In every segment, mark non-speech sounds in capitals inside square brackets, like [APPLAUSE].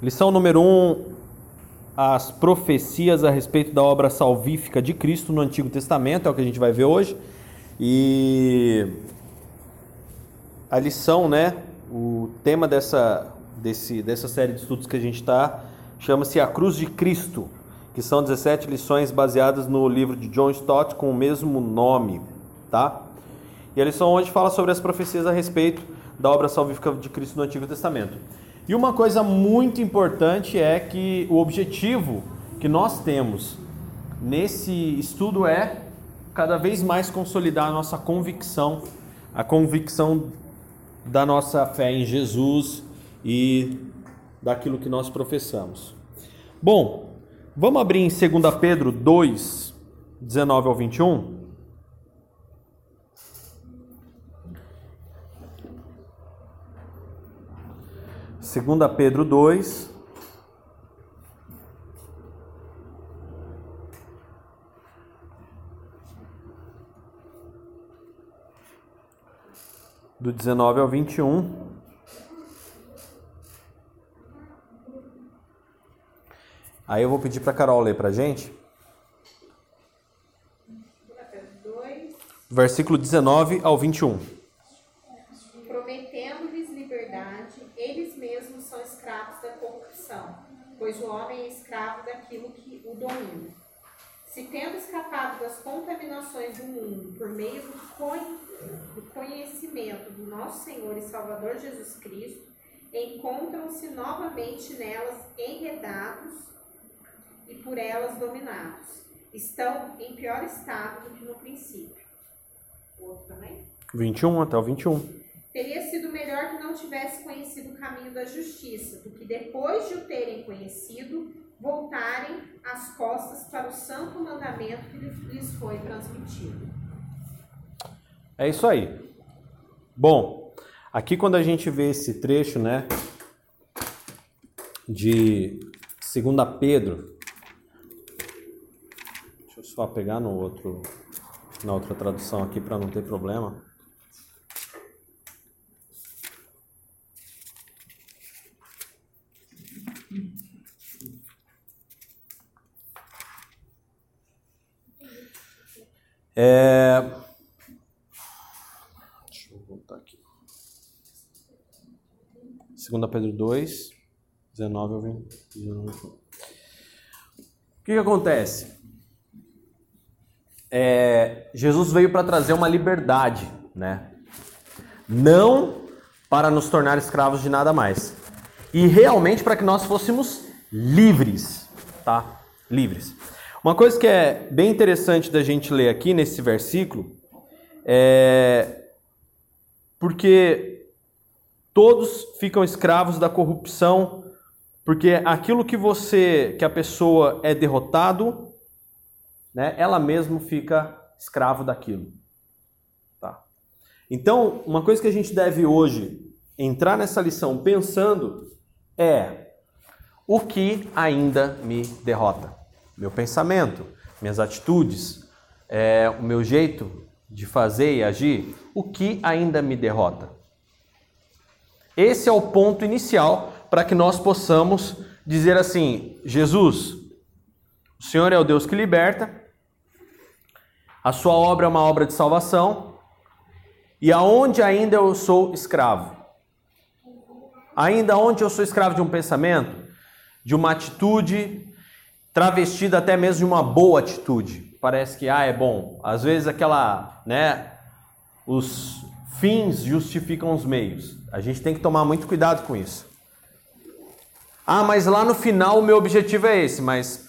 Lição número 1, um, as profecias a respeito da obra salvífica de Cristo no Antigo Testamento, é o que a gente vai ver hoje. E a lição, né, o tema dessa, desse, dessa série de estudos que a gente está, chama-se A Cruz de Cristo, que são 17 lições baseadas no livro de John Stott com o mesmo nome, tá? E a lição hoje fala sobre as profecias a respeito da obra salvífica de Cristo no Antigo Testamento. E uma coisa muito importante é que o objetivo que nós temos nesse estudo é cada vez mais consolidar a nossa convicção, a convicção da nossa fé em Jesus e daquilo que nós professamos. Bom, vamos abrir em 2 Pedro 2, 19 ao 21. 2 Pedro 2. Do 19 ao 21. Aí eu vou pedir para Carol ler para a gente. Versículo 19 ao 21. Pois o homem é escravo daquilo que o domina. Se tendo escapado das contaminações do mundo por meio do conhecimento do nosso Senhor e Salvador Jesus Cristo, encontram-se novamente nelas enredados e por elas dominados. Estão em pior estado do que no princípio. O outro também? 21 até o 21. Teria sido melhor tivesse conhecido o caminho da justiça, do que depois de o terem conhecido, voltarem as costas para o santo mandamento que lhes foi transmitido. É isso aí. Bom, aqui quando a gente vê esse trecho, né, de 2 Pedro, deixa eu só pegar no outro, na outra tradução aqui para não ter problema. É... Deixa eu voltar aqui. 2 Pedro 2, 19 ao 20. O que, que acontece? É, Jesus veio para trazer uma liberdade, né? Não para nos tornar escravos de nada mais. E realmente para que nós fôssemos livres, tá? Livres. Uma coisa que é bem interessante da gente ler aqui nesse versículo é porque todos ficam escravos da corrupção, porque aquilo que você, que a pessoa é derrotado, né, ela mesma fica escravo daquilo. Tá? Então, uma coisa que a gente deve hoje entrar nessa lição pensando é o que ainda me derrota meu pensamento, minhas atitudes, é, o meu jeito de fazer e agir, o que ainda me derrota? Esse é o ponto inicial para que nós possamos dizer assim: Jesus, o Senhor é o Deus que liberta, a sua obra é uma obra de salvação, e aonde ainda eu sou escravo? Ainda onde eu sou escravo de um pensamento, de uma atitude, travestida até mesmo de uma boa atitude. Parece que ah, é bom. Às vezes aquela, né, os fins justificam os meios. A gente tem que tomar muito cuidado com isso. Ah, mas lá no final o meu objetivo é esse, mas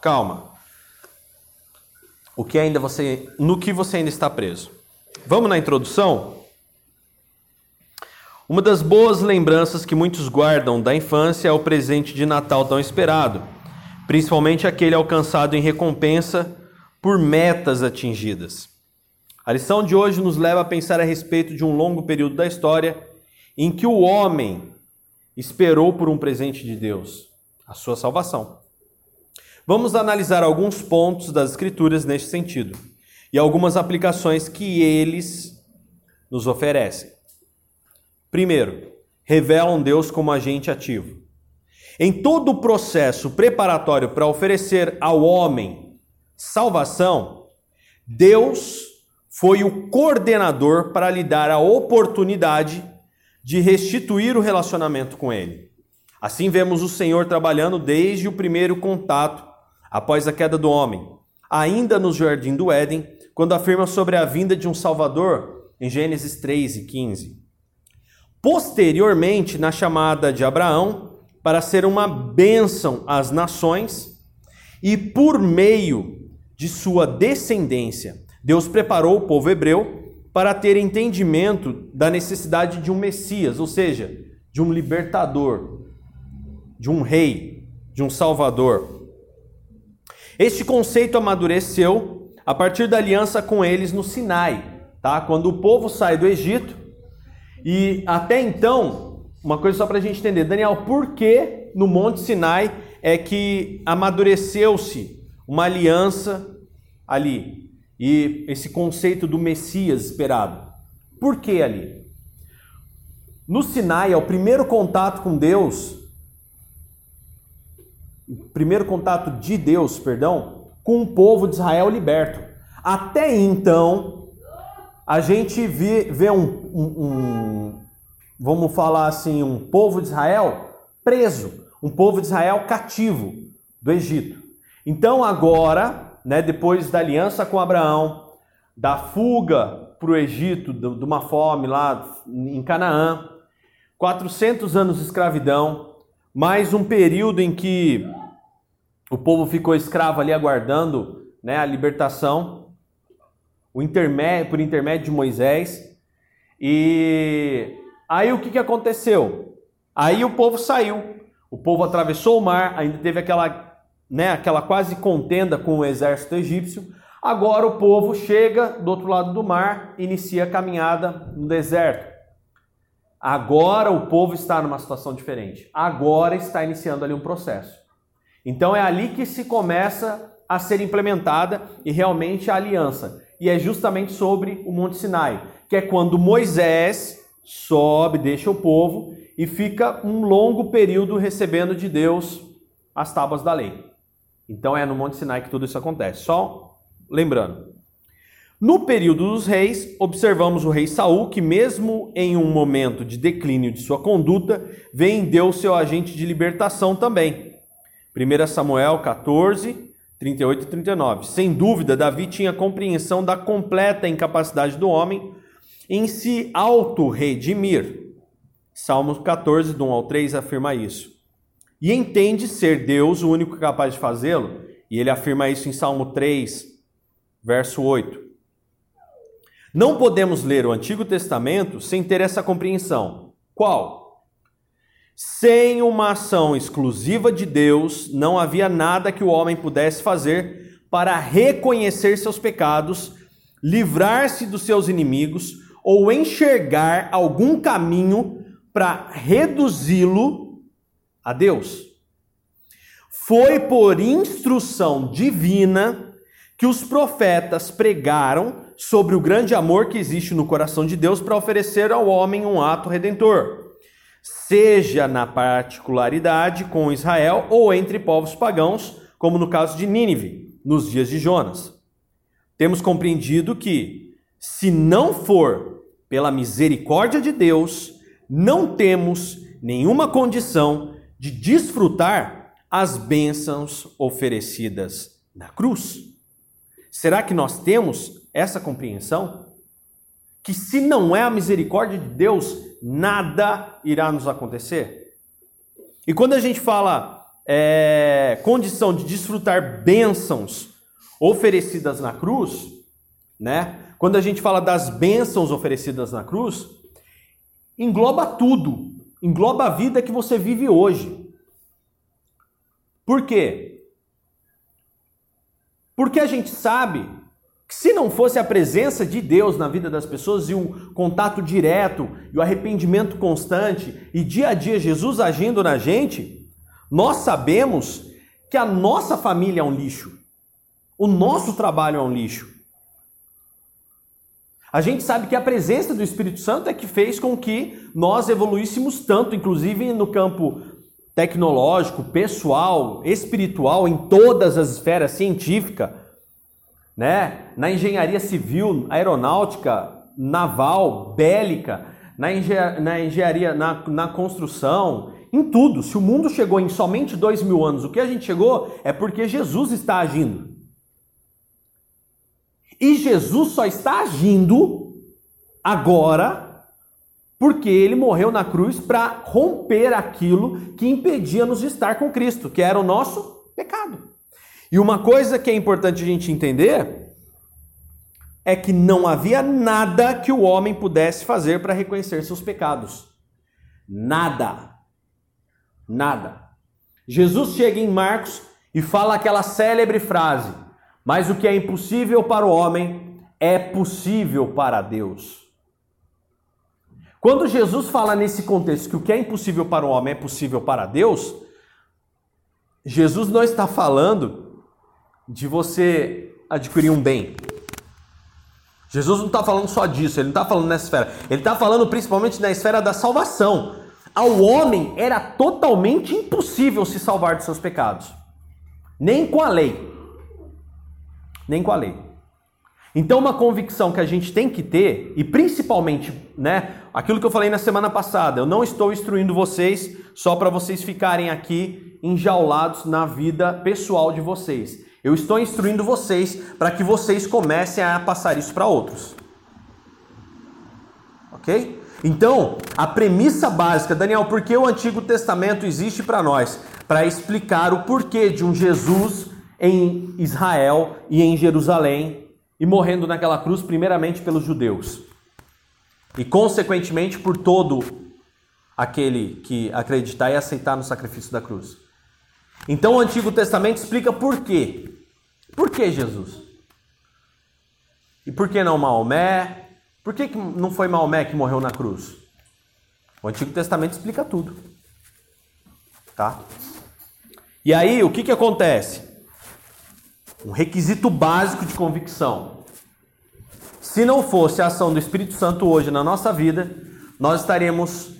calma. O que ainda você, no que você ainda está preso? Vamos na introdução? Uma das boas lembranças que muitos guardam da infância é o presente de Natal tão esperado principalmente aquele alcançado em recompensa por metas atingidas. A lição de hoje nos leva a pensar a respeito de um longo período da história em que o homem esperou por um presente de Deus, a sua salvação. Vamos analisar alguns pontos das Escrituras neste sentido e algumas aplicações que eles nos oferecem. Primeiro, revelam Deus como agente ativo. Em todo o processo preparatório para oferecer ao homem salvação, Deus foi o coordenador para lhe dar a oportunidade de restituir o relacionamento com ele. Assim vemos o Senhor trabalhando desde o primeiro contato após a queda do homem, ainda no jardim do Éden, quando afirma sobre a vinda de um Salvador em Gênesis 3 e 15. Posteriormente, na chamada de Abraão para ser uma bênção às nações e por meio de sua descendência, Deus preparou o povo hebreu para ter entendimento da necessidade de um Messias, ou seja, de um libertador, de um rei, de um salvador. Este conceito amadureceu a partir da aliança com eles no Sinai, tá? Quando o povo sai do Egito e até então, uma coisa só para a gente entender, Daniel, por que no Monte Sinai é que amadureceu-se uma aliança ali e esse conceito do Messias esperado? Por que ali? No Sinai é o primeiro contato com Deus, o primeiro contato de Deus, perdão, com o povo de Israel liberto. Até então, a gente vê, vê um, um, um, vamos falar assim, um povo de Israel preso, um povo de Israel cativo do Egito. Então agora, né, depois da aliança com Abraão, da fuga para o Egito, de uma fome lá em Canaã, 400 anos de escravidão, mais um período em que o povo ficou escravo ali aguardando né, a libertação o intermédio, por intermédio de Moisés. E aí o que, que aconteceu? Aí o povo saiu, o povo atravessou o mar, ainda teve aquela, né, aquela quase contenda com o exército egípcio. Agora o povo chega do outro lado do mar, inicia a caminhada no deserto. Agora o povo está numa situação diferente. Agora está iniciando ali um processo. Então é ali que se começa a ser implementada e realmente a aliança e é justamente sobre o Monte Sinai, que é quando Moisés sobe, deixa o povo e fica um longo período recebendo de Deus as tábuas da lei. Então é no Monte Sinai que tudo isso acontece. Só lembrando. No período dos reis, observamos o rei Saul, que mesmo em um momento de declínio de sua conduta, Deus seu agente de libertação também. 1 Samuel 14, 38 e 39. Sem dúvida, Davi tinha compreensão da completa incapacidade do homem em se auto-redimir. Salmo 14, do 1 ao 3 afirma isso. E entende ser Deus o único capaz de fazê-lo, e ele afirma isso em Salmo 3, verso 8. Não podemos ler o Antigo Testamento sem ter essa compreensão. Qual? Sem uma ação exclusiva de Deus, não havia nada que o homem pudesse fazer para reconhecer seus pecados, livrar-se dos seus inimigos ou enxergar algum caminho para reduzi-lo a Deus. Foi por instrução divina que os profetas pregaram sobre o grande amor que existe no coração de Deus para oferecer ao homem um ato redentor seja na particularidade com Israel ou entre povos pagãos, como no caso de Nínive, nos dias de Jonas. Temos compreendido que, se não for pela misericórdia de Deus, não temos nenhuma condição de desfrutar as bênçãos oferecidas na cruz. Será que nós temos essa compreensão? Que se não é a misericórdia de Deus, nada irá nos acontecer. E quando a gente fala é, condição de desfrutar bênçãos oferecidas na cruz, né? Quando a gente fala das bênçãos oferecidas na cruz, engloba tudo, engloba a vida que você vive hoje. Por quê? Porque a gente sabe se não fosse a presença de Deus na vida das pessoas e o contato direto e o arrependimento constante e dia a dia Jesus agindo na gente, nós sabemos que a nossa família é um lixo. O nosso trabalho é um lixo. A gente sabe que a presença do Espírito Santo é que fez com que nós evoluíssemos tanto, inclusive no campo tecnológico, pessoal, espiritual, em todas as esferas científica, né? na engenharia civil, aeronáutica, naval, bélica, na, na engenharia, na, na construção, em tudo. Se o mundo chegou em somente dois mil anos, o que a gente chegou é porque Jesus está agindo. E Jesus só está agindo agora porque ele morreu na cruz para romper aquilo que impedia-nos de estar com Cristo, que era o nosso pecado. E uma coisa que é importante a gente entender é que não havia nada que o homem pudesse fazer para reconhecer seus pecados. Nada. Nada. Jesus chega em Marcos e fala aquela célebre frase: Mas o que é impossível para o homem é possível para Deus. Quando Jesus fala nesse contexto que o que é impossível para o homem é possível para Deus, Jesus não está falando de você adquirir um bem. Jesus não está falando só disso, ele não está falando nessa esfera. Ele está falando principalmente na esfera da salvação. Ao homem era totalmente impossível se salvar de seus pecados. Nem com a lei. Nem com a lei. Então, uma convicção que a gente tem que ter, e principalmente, né, aquilo que eu falei na semana passada, eu não estou instruindo vocês só para vocês ficarem aqui enjaulados na vida pessoal de vocês. Eu estou instruindo vocês para que vocês comecem a passar isso para outros. Ok? Então, a premissa básica, Daniel, por que o Antigo Testamento existe para nós? Para explicar o porquê de um Jesus em Israel e em Jerusalém e morrendo naquela cruz, primeiramente pelos judeus, e consequentemente por todo aquele que acreditar e aceitar no sacrifício da cruz. Então o Antigo Testamento explica por quê. Por que Jesus? E por que não Maomé? Por que, não foi Maomé que morreu na cruz? O Antigo Testamento explica tudo. Tá? E aí, o que, que acontece? Um requisito básico de convicção. Se não fosse a ação do Espírito Santo hoje na nossa vida, nós estaríamos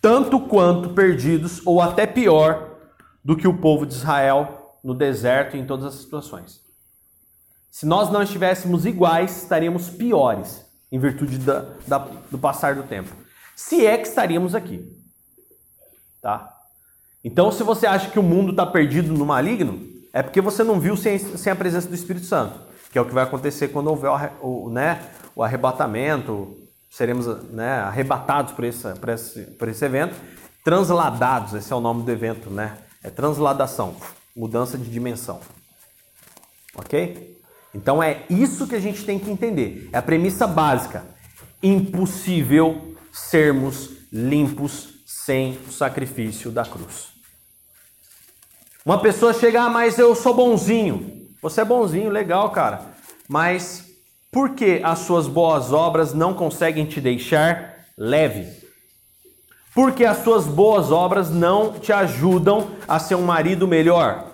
tanto quanto perdidos ou até pior do que o povo de Israel no deserto e em todas as situações. Se nós não estivéssemos iguais, estaríamos piores em virtude da, da, do passar do tempo. Se é que estaríamos aqui. Tá? Então, se você acha que o mundo está perdido no maligno, é porque você não viu sem, sem a presença do Espírito Santo, que é o que vai acontecer quando houver o, o né, o arrebatamento, seremos né, arrebatados por esse, por, esse, por esse evento, transladados, esse é o nome do evento, né? É transladação, mudança de dimensão. Ok? Então é isso que a gente tem que entender. É a premissa básica. Impossível sermos limpos sem o sacrifício da cruz. Uma pessoa chega, ah, mas eu sou bonzinho. Você é bonzinho, legal, cara. Mas por que as suas boas obras não conseguem te deixar leve? Porque as suas boas obras não te ajudam a ser um marido melhor?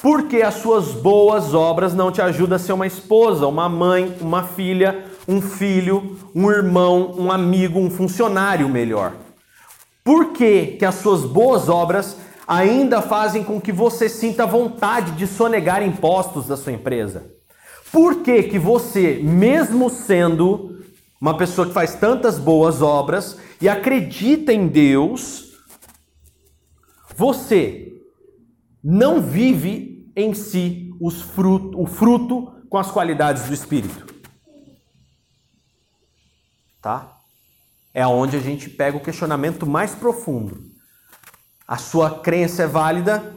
Porque as suas boas obras não te ajudam a ser uma esposa, uma mãe, uma filha, um filho, um irmão, um amigo, um funcionário melhor? Por que, que as suas boas obras ainda fazem com que você sinta vontade de sonegar impostos da sua empresa? Por que, que você, mesmo sendo uma pessoa que faz tantas boas obras e acredita em Deus, você não vive em si os fruto, o fruto com as qualidades do Espírito? Tá? É onde a gente pega o questionamento mais profundo a sua crença é válida,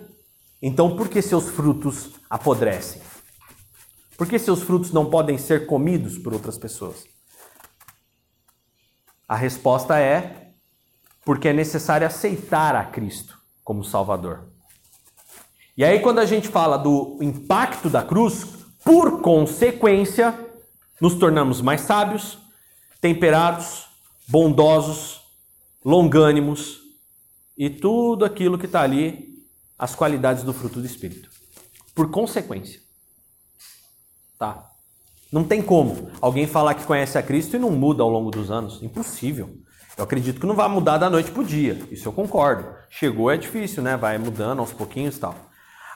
então por que seus frutos apodrecem? Por que seus frutos não podem ser comidos por outras pessoas? A resposta é porque é necessário aceitar a Cristo como Salvador. E aí, quando a gente fala do impacto da cruz, por consequência, nos tornamos mais sábios, temperados, bondosos, longânimos, e tudo aquilo que está ali, as qualidades do fruto do Espírito. Por consequência. Tá? Não tem como alguém falar que conhece a Cristo e não muda ao longo dos anos. Impossível. Eu acredito que não vai mudar da noite para o dia, isso eu concordo. Chegou é difícil, né? Vai mudando aos pouquinhos e tal.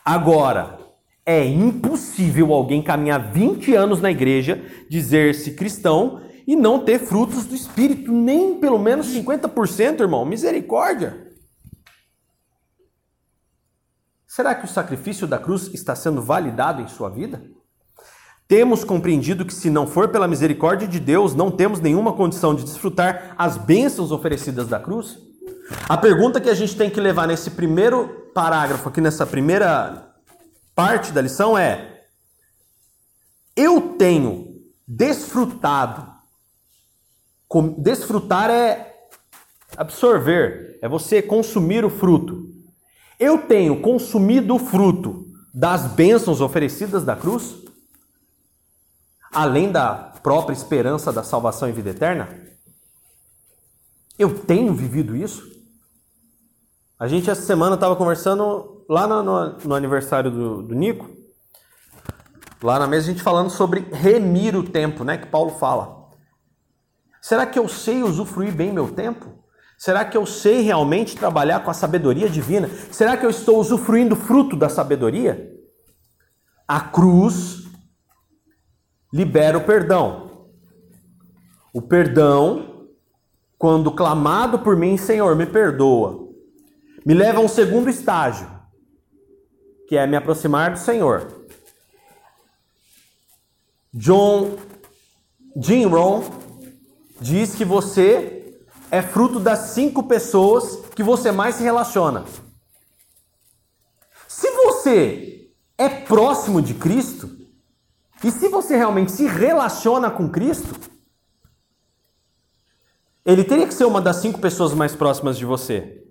Agora, é impossível alguém caminhar 20 anos na igreja, dizer-se cristão e não ter frutos do Espírito, nem pelo menos 50%, irmão. Misericórdia! Será que o sacrifício da cruz está sendo validado em sua vida? Temos compreendido que, se não for pela misericórdia de Deus, não temos nenhuma condição de desfrutar as bênçãos oferecidas da cruz? A pergunta que a gente tem que levar nesse primeiro parágrafo, aqui nessa primeira parte da lição é: eu tenho desfrutado. Desfrutar é absorver, é você consumir o fruto. Eu tenho consumido o fruto das bênçãos oferecidas da cruz? além da própria esperança da salvação e vida eterna? Eu tenho vivido isso? A gente essa semana estava conversando lá no, no, no aniversário do, do, Nico, lá na mesa a gente falando sobre remir o tempo, né? Que Paulo fala. Será que eu sei usufruir bem meu tempo? Será que eu sei realmente trabalhar com a sabedoria divina? Será que eu estou usufruindo fruto da sabedoria? A cruz libera o perdão. O perdão, quando clamado por mim, Senhor, me perdoa, me leva a um segundo estágio, que é me aproximar do Senhor. John Jim Rohn diz que você é fruto das cinco pessoas que você mais se relaciona. Se você é próximo de Cristo, e se você realmente se relaciona com Cristo, ele teria que ser uma das cinco pessoas mais próximas de você.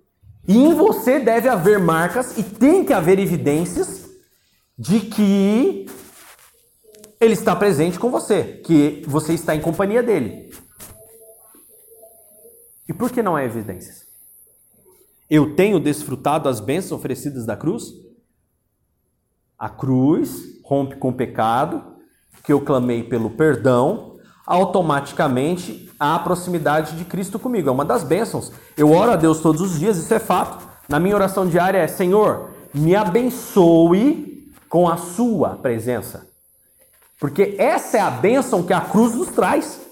E em você deve haver marcas e tem que haver evidências de que ele está presente com você, que você está em companhia dele. E por que não há evidências? Eu tenho desfrutado as bênçãos oferecidas da cruz? A cruz rompe com o pecado, que eu clamei pelo perdão, automaticamente há a proximidade de Cristo comigo. É uma das bênçãos. Eu oro a Deus todos os dias, isso é fato. Na minha oração diária é: Senhor, me abençoe com a Sua presença. Porque essa é a bênção que a cruz nos traz.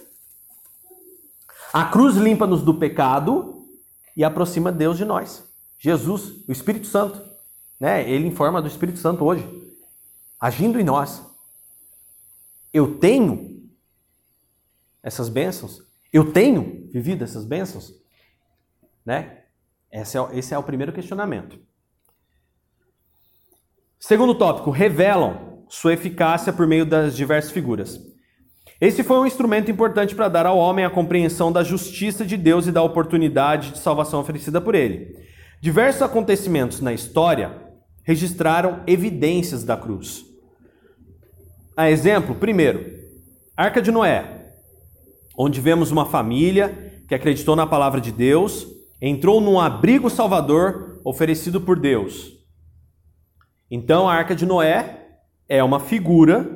A cruz limpa-nos do pecado e aproxima Deus de nós. Jesus, o Espírito Santo, né? Ele informa do Espírito Santo hoje, agindo em nós. Eu tenho essas bênçãos? Eu tenho vivido essas bênçãos? Né? Esse é, esse é o primeiro questionamento. Segundo tópico, revelam sua eficácia por meio das diversas figuras. Esse foi um instrumento importante para dar ao homem a compreensão da justiça de Deus e da oportunidade de salvação oferecida por ele. Diversos acontecimentos na história registraram evidências da cruz. A exemplo, primeiro, Arca de Noé, onde vemos uma família que acreditou na palavra de Deus, entrou num abrigo salvador oferecido por Deus. Então, a Arca de Noé é uma figura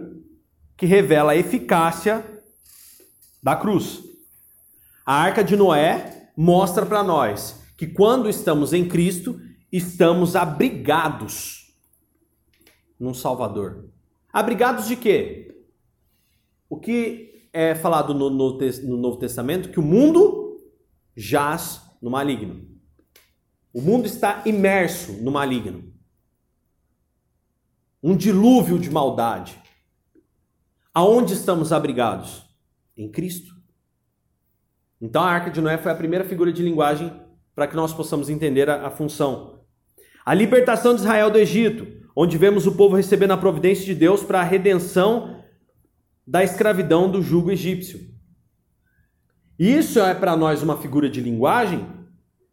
que revela a eficácia da cruz. A Arca de Noé mostra para nós que quando estamos em Cristo, estamos abrigados num Salvador. Abrigados de quê? O que é falado no, no, no Novo Testamento? Que o mundo jaz no maligno. O mundo está imerso no maligno. Um dilúvio de maldade. Aonde estamos abrigados? Em Cristo. Então a Arca de Noé foi a primeira figura de linguagem para que nós possamos entender a, a função. A libertação de Israel do Egito onde vemos o povo recebendo a providência de Deus para a redenção da escravidão do jugo egípcio. Isso é para nós uma figura de linguagem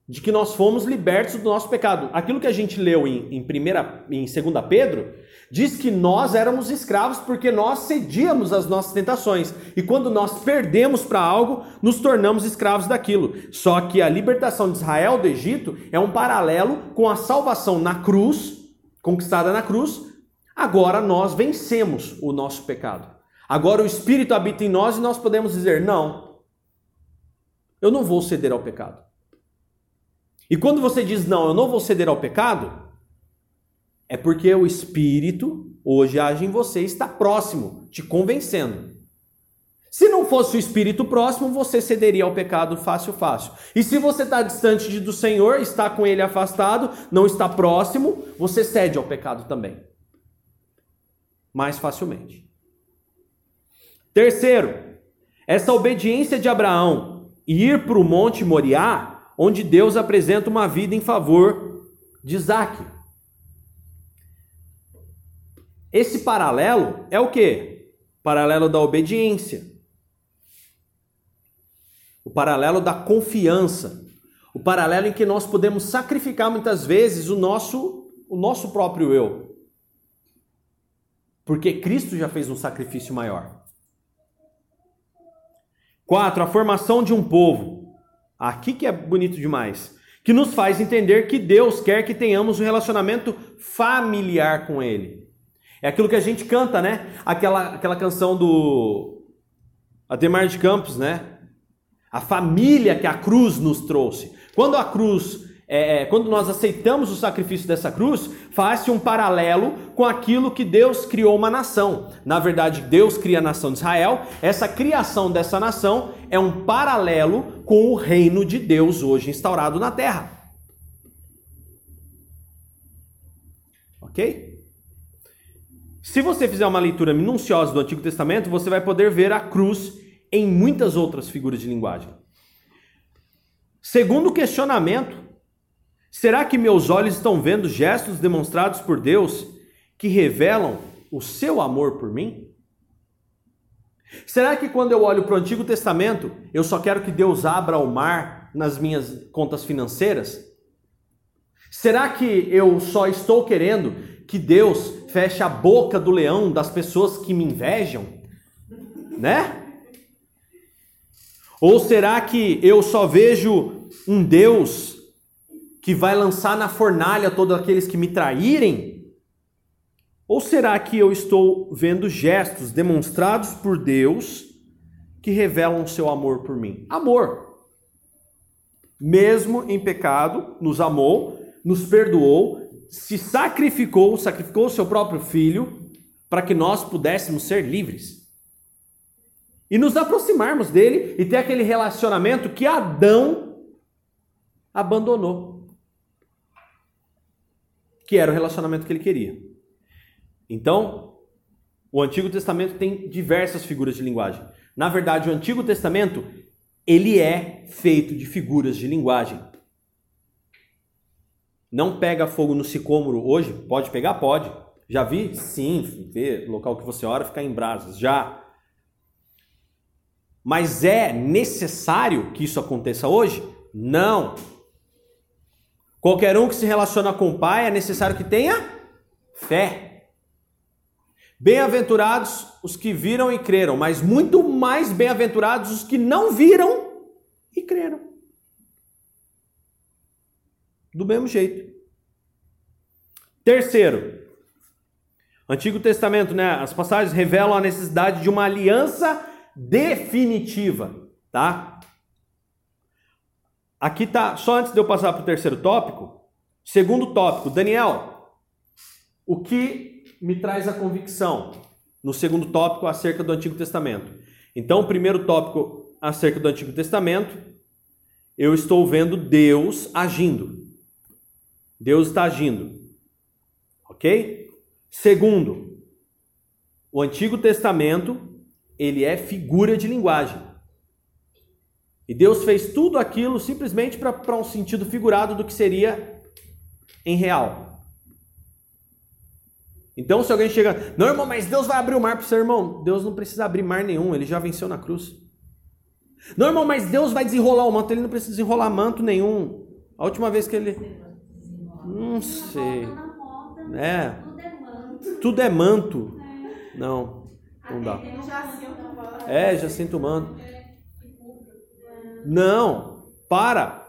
de que nós fomos libertos do nosso pecado. Aquilo que a gente leu em, em, primeira, em 2 Pedro diz que nós éramos escravos porque nós cedíamos às nossas tentações. E quando nós perdemos para algo, nos tornamos escravos daquilo. Só que a libertação de Israel do Egito é um paralelo com a salvação na cruz conquistada na cruz, agora nós vencemos o nosso pecado. Agora o Espírito habita em nós e nós podemos dizer: não, Eu não vou ceder ao pecado. E quando você diz não, eu não vou ceder ao pecado, é porque o Espírito hoje age em você, está próximo, te convencendo. Se não fosse o Espírito próximo, você cederia ao pecado fácil, fácil. E se você está distante do Senhor, está com Ele afastado, não está próximo, você cede ao pecado também. Mais facilmente. Terceiro, essa obediência de Abraão e ir para o Monte Moriá, onde Deus apresenta uma vida em favor de Isaac. Esse paralelo é o que? Paralelo da obediência. O paralelo da confiança. O paralelo em que nós podemos sacrificar muitas vezes o nosso, o nosso próprio eu. Porque Cristo já fez um sacrifício maior. Quatro, a formação de um povo. Aqui que é bonito demais. Que nos faz entender que Deus quer que tenhamos um relacionamento familiar com Ele. É aquilo que a gente canta, né? Aquela, aquela canção do Ademar de Campos, né? A família que a cruz nos trouxe. Quando a cruz é, é, quando nós aceitamos o sacrifício dessa cruz, faz-se um paralelo com aquilo que Deus criou uma nação. Na verdade, Deus cria a nação de Israel. Essa criação dessa nação é um paralelo com o reino de Deus hoje instaurado na terra. Ok? Se você fizer uma leitura minuciosa do Antigo Testamento, você vai poder ver a cruz em muitas outras figuras de linguagem. Segundo questionamento, Será que meus olhos estão vendo gestos demonstrados por Deus que revelam o seu amor por mim? Será que quando eu olho para o Antigo Testamento, eu só quero que Deus abra o mar nas minhas contas financeiras? Será que eu só estou querendo que Deus feche a boca do leão das pessoas que me invejam? Né? Ou será que eu só vejo um Deus que vai lançar na fornalha todos aqueles que me traírem? Ou será que eu estou vendo gestos demonstrados por Deus que revelam seu amor por mim? Amor. Mesmo em pecado, nos amou, nos perdoou, se sacrificou, sacrificou o seu próprio filho para que nós pudéssemos ser livres. E nos aproximarmos dele e ter aquele relacionamento que Adão abandonou que era o relacionamento que ele queria. Então, o Antigo Testamento tem diversas figuras de linguagem. Na verdade, o Antigo Testamento, ele é feito de figuras de linguagem. Não pega fogo no sicômoro hoje? Pode pegar? Pode. Já vi? Sim, ver local que você ora ficar em brasas. Já. Mas é necessário que isso aconteça hoje? Não. Qualquer um que se relaciona com o Pai é necessário que tenha fé. Bem-aventurados os que viram e creram, mas muito mais bem-aventurados os que não viram e creram. Do mesmo jeito. Terceiro, Antigo Testamento, né? As passagens revelam a necessidade de uma aliança definitiva, tá? Aqui tá, só antes de eu passar para o terceiro tópico, segundo tópico, Daniel, o que me traz a convicção no segundo tópico acerca do Antigo Testamento? Então, o primeiro tópico acerca do Antigo Testamento, eu estou vendo Deus agindo. Deus está agindo. Ok? Segundo, o Antigo Testamento, ele é figura de linguagem. E Deus fez tudo aquilo simplesmente para um sentido figurado do que seria em real. Então, se alguém chega, não, irmão, mas Deus vai abrir o mar para o seu irmão. Deus não precisa abrir mar nenhum, ele já venceu na cruz. Não, irmão, mas Deus vai desenrolar o manto, ele não precisa desenrolar manto nenhum. A última vez que ele. Não sei. É. Tudo é manto. Não, não dá. É, já sinto o manto. Não, para.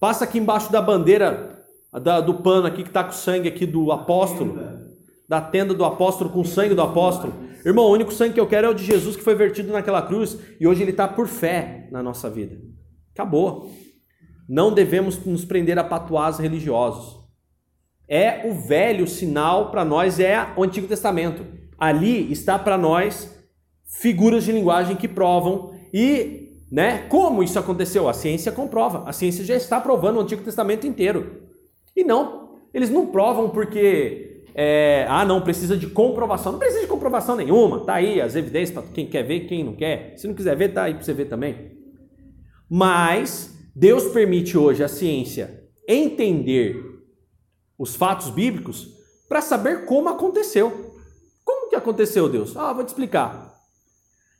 Passa aqui embaixo da bandeira da, do pano aqui que está com sangue aqui do apóstolo, da tenda do apóstolo com o sangue do apóstolo. Irmão, o único sangue que eu quero é o de Jesus que foi vertido naquela cruz e hoje ele está por fé na nossa vida. Acabou. Não devemos nos prender a patuás religiosos. É o velho sinal para nós é o Antigo Testamento. Ali está para nós figuras de linguagem que provam e, né, como isso aconteceu? A ciência comprova. A ciência já está provando o Antigo Testamento inteiro. E não, eles não provam porque é, ah, não, precisa de comprovação. Não precisa de comprovação nenhuma. Tá aí as evidências para quem quer ver, quem não quer. Se não quiser ver, tá aí para você ver também. Mas Deus permite hoje a ciência entender os fatos bíblicos para saber como aconteceu. Como que aconteceu, Deus? Ah, vou te explicar.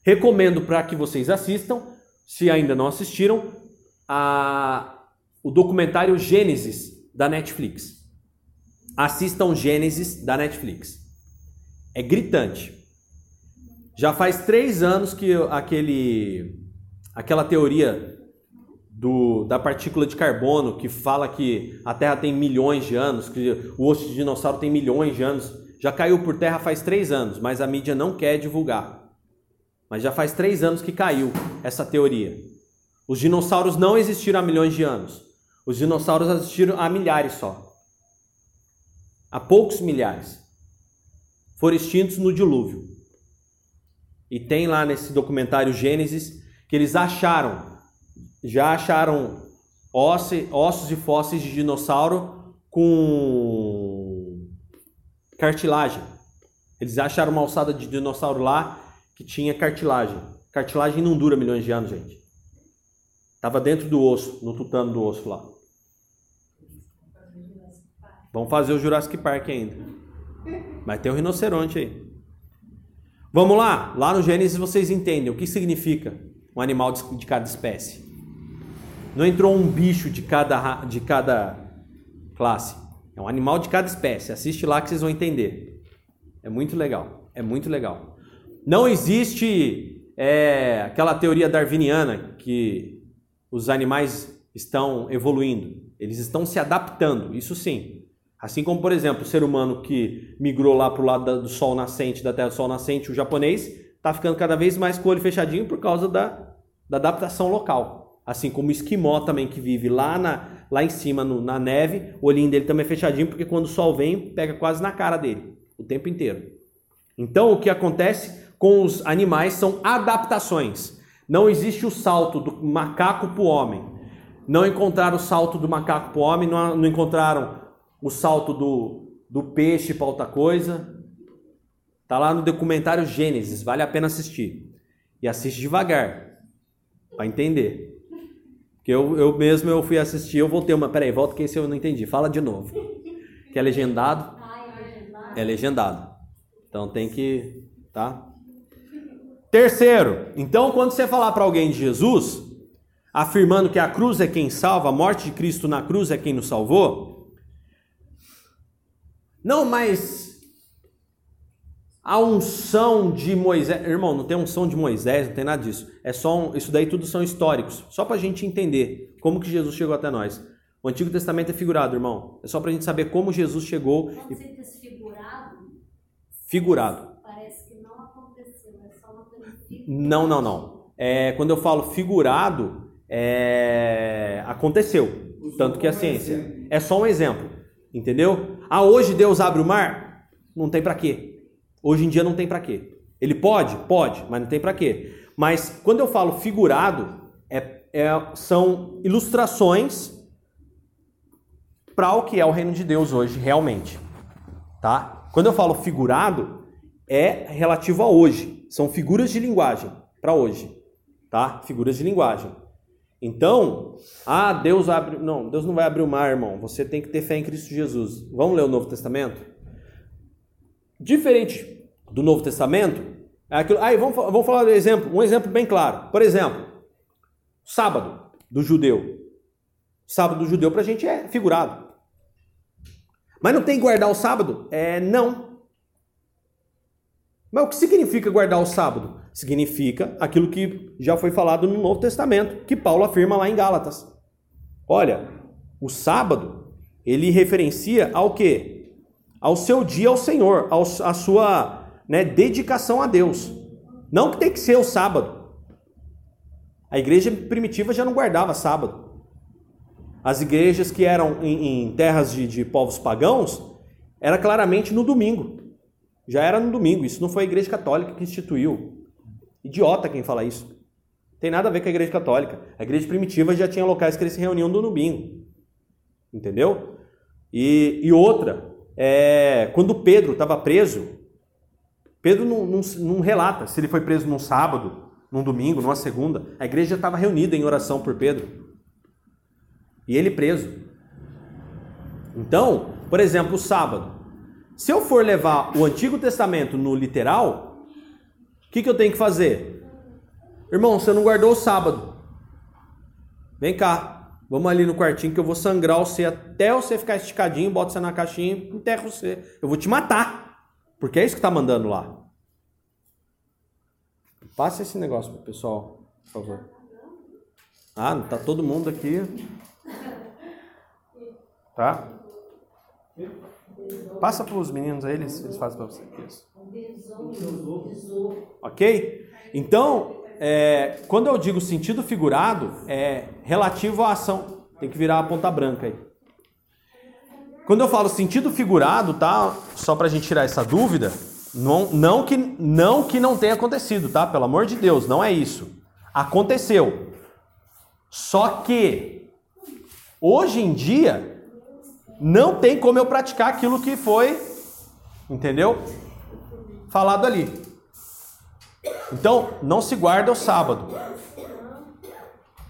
Recomendo para que vocês assistam, se ainda não assistiram, a, o documentário Gênesis da Netflix. Assistam Gênesis da Netflix. É gritante. Já faz três anos que aquele, aquela teoria do, da partícula de carbono que fala que a Terra tem milhões de anos, que o osso de dinossauro tem milhões de anos, já caiu por terra faz três anos, mas a mídia não quer divulgar. Mas já faz três anos que caiu essa teoria. Os dinossauros não existiram há milhões de anos. Os dinossauros existiram há milhares só. Há poucos milhares. Foram extintos no dilúvio. E tem lá nesse documentário Gênesis que eles acharam já acharam ossos e fósseis de dinossauro com cartilagem. Eles acharam uma alçada de dinossauro lá que tinha cartilagem. Cartilagem não dura milhões de anos, gente. Tava dentro do osso, no tutano do osso lá. Vamos fazer o Jurassic Park ainda. Mas tem um rinoceronte aí. Vamos lá, lá no Gênesis vocês entendem o que significa um animal de cada espécie. Não entrou um bicho de cada, de cada classe. É um animal de cada espécie. Assiste lá que vocês vão entender. É muito legal. É muito legal. Não existe é, aquela teoria darwiniana que os animais estão evoluindo. Eles estão se adaptando. Isso sim. Assim como, por exemplo, o ser humano que migrou lá para o lado do sol nascente, da terra do sol nascente, o japonês, está ficando cada vez mais com o olho fechadinho por causa da, da adaptação local. Assim como o esquimó também que vive lá, na, lá em cima no, na neve, o olhinho dele também é fechadinho, porque quando o sol vem, pega quase na cara dele, o tempo inteiro. Então o que acontece com os animais são adaptações. Não existe o salto do macaco para o homem. Não encontraram o salto do macaco para o homem, não, não encontraram o salto do, do peixe para outra coisa. Tá lá no documentário Gênesis, vale a pena assistir. E assiste devagar, para entender. Que eu, eu mesmo eu fui assistir, eu voltei uma. Peraí, volta que esse eu não entendi. Fala de novo. Que é legendado? É legendado. Então tem que. Tá? Terceiro, então quando você falar para alguém de Jesus, afirmando que a cruz é quem salva, a morte de Cristo na cruz é quem nos salvou. Não, mas a unção de Moisés. Irmão, não tem unção de Moisés, não tem nada disso. É só um, isso daí tudo são históricos. Só para a gente entender como que Jesus chegou até nós. O Antigo Testamento é figurado, irmão. É só para a gente saber como Jesus chegou. Quando você diz figurado, figurado. Parece que não aconteceu, é só uma coisa Não, não, não. É, quando eu falo figurado, é, aconteceu. Tanto que a ciência. É só um exemplo. Entendeu? Ah, hoje Deus abre o mar? Não tem para quê? Hoje em dia não tem para quê. Ele pode? Pode, mas não tem para quê. Mas quando eu falo figurado, é, é, são ilustrações para o que é o reino de Deus hoje, realmente. Tá? Quando eu falo figurado, é relativo a hoje. São figuras de linguagem para hoje. Tá? Figuras de linguagem. Então, ah, Deus abre. Não, Deus não vai abrir o mar, irmão. Você tem que ter fé em Cristo Jesus. Vamos ler o Novo Testamento? Diferente do Novo Testamento, é aquilo. Aí vamos, vamos falar de exemplo, um exemplo bem claro. Por exemplo, sábado do judeu. Sábado do judeu para a gente é figurado. Mas não tem que guardar o sábado? É não. Mas o que significa guardar o sábado? Significa aquilo que já foi falado no Novo Testamento, que Paulo afirma lá em Gálatas. Olha, o sábado, ele referencia ao que? ao seu dia ao Senhor, ao, à sua né, dedicação a Deus. Não que tem que ser o sábado. A igreja primitiva já não guardava sábado. As igrejas que eram em, em terras de, de povos pagãos, era claramente no domingo. Já era no domingo. Isso não foi a igreja católica que instituiu. Idiota quem fala isso. Tem nada a ver com a igreja católica. A igreja primitiva já tinha locais que eles se reuniam no domingo. Entendeu? E, e outra, é, quando Pedro estava preso, Pedro não, não, não, relata se ele foi preso num sábado, num domingo, numa segunda. A igreja estava reunida em oração por Pedro. E ele preso. Então, por exemplo, o sábado. Se eu for levar o Antigo Testamento no literal, o que, que eu tenho que fazer? Irmão, você não guardou o sábado. Vem cá, vamos ali no quartinho que eu vou sangrar você até você ficar esticadinho, bota você na caixinha e enterro você. Eu vou te matar. Porque é isso que está mandando lá. Passa esse negócio pro pessoal, por favor. Ah, tá todo mundo aqui. Tá? Passa para os meninos aí, eles, eles fazem para você. Isso. Ok? Então, é, quando eu digo sentido figurado, é relativo à ação. Tem que virar a ponta branca aí. Quando eu falo sentido figurado, tá? Só para a gente tirar essa dúvida, não, não, que, não que não tenha acontecido, tá? Pelo amor de Deus, não é isso. Aconteceu. Só que hoje em dia não tem como eu praticar aquilo que foi, entendeu? Falado ali. Então, não se guarda o sábado.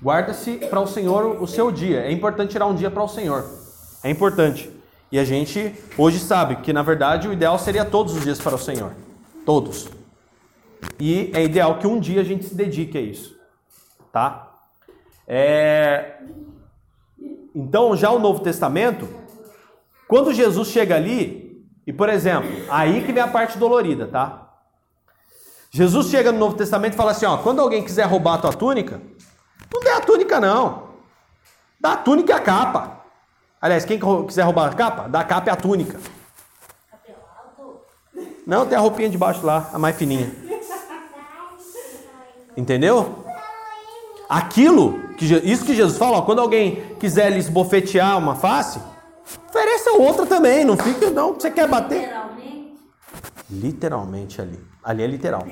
Guarda-se para o Senhor o seu dia. É importante tirar um dia para o Senhor. É importante. E a gente hoje sabe que, na verdade, o ideal seria todos os dias para o Senhor. Todos. E é ideal que um dia a gente se dedique a isso. Tá? É... Então, já o Novo Testamento, quando Jesus chega ali, e por exemplo, aí que vem a parte dolorida, tá? Jesus chega no Novo Testamento e fala assim: ó, quando alguém quiser roubar a tua túnica, não dê a túnica, não. Dá a túnica e a capa. Aliás, quem quiser roubar a capa, dá a capa e a túnica. Não, tem a roupinha de baixo lá, a mais fininha. Entendeu? Aquilo, que, isso que Jesus fala, ó, quando alguém quiser lhes bofetear uma face, Ofereça outra também, não fica, não, você quer bater. Literalmente? Literalmente ali. Ali é literal.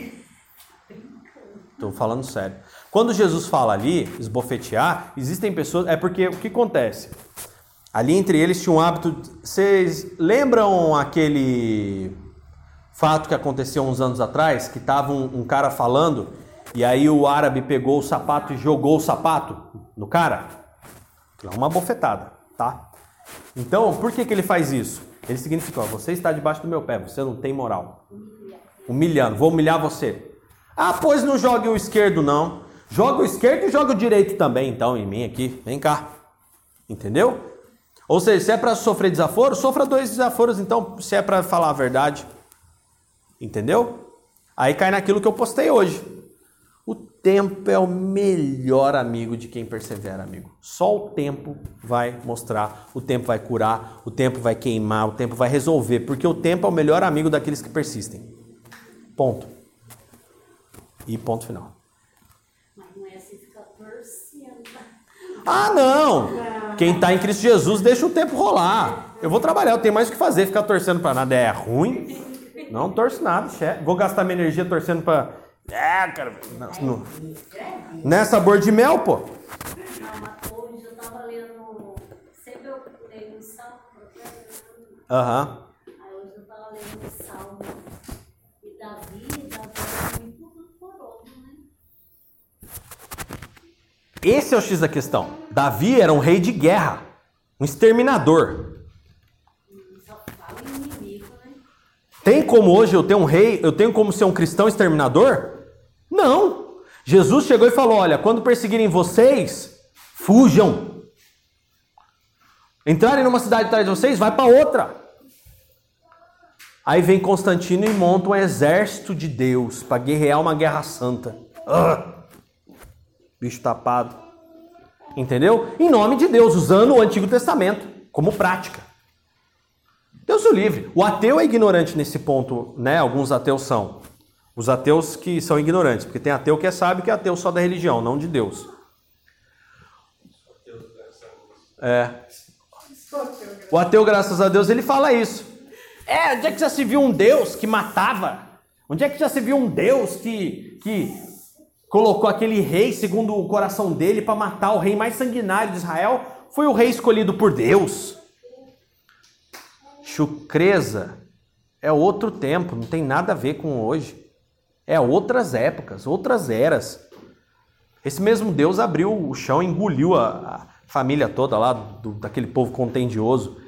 Estou falando sério. Quando Jesus fala ali, esbofetear, existem pessoas. É porque o que acontece? Ali entre eles tinha um hábito. Vocês lembram aquele fato que aconteceu uns anos atrás? Que tava um, um cara falando e aí o árabe pegou o sapato e jogou o sapato no cara? É uma bofetada, tá? Então, por que, que ele faz isso? Ele significa, ó, você está debaixo do meu pé, você não tem moral. Humilhando, vou humilhar você. Ah, pois não jogue o esquerdo, não. Joga o esquerdo e joga o direito também, então, em mim aqui. Vem cá. Entendeu? Ou seja, se é para sofrer desaforo, sofra dois desaforos, então, se é para falar a verdade. Entendeu? Aí cai naquilo que eu postei hoje. O tempo é o melhor amigo de quem persevera, amigo. Só o tempo vai mostrar, o tempo vai curar, o tempo vai queimar, o tempo vai resolver, porque o tempo é o melhor amigo daqueles que persistem. Ponto. E ponto final. Mas não é assim ficar torcendo. Ah, não! Quem está em Cristo Jesus deixa o tempo rolar. Eu vou trabalhar, eu tenho mais o que fazer, ficar torcendo para nada é ruim. Não torço nada, chefe. Vou gastar minha energia torcendo para é, cara. Não, não. é sabor de mel, pô. Aham. Aí hoje eu tava lendo um salmo. E Davi, Davi é muito coroso, né? Esse é o X da questão. Davi era um rei de guerra, um exterminador. Tem como hoje eu ter um rei, eu tenho como ser um cristão exterminador? Não. Jesus chegou e falou: Olha, quando perseguirem vocês, fujam. Entrarem numa cidade atrás de vocês, vai para outra. Aí vem Constantino e monta um exército de Deus para guerrear uma guerra santa. Ah, bicho tapado. Entendeu? Em nome de Deus, usando o Antigo Testamento como prática. Deus o livre. O ateu é ignorante nesse ponto, né? Alguns ateus são. Os ateus que são ignorantes, porque tem ateu que é sábio que é ateu só da religião, não de Deus. É. O ateu, graças a Deus, ele fala isso. É, onde é que já se viu um Deus que matava? Onde é que já se viu um Deus que, que colocou aquele rei segundo o coração dele para matar o rei mais sanguinário de Israel? Foi o rei escolhido por Deus. Chucreza é outro tempo, não tem nada a ver com hoje. É outras épocas, outras eras. Esse mesmo Deus abriu o chão, engoliu a, a família toda lá, do, daquele povo contendioso.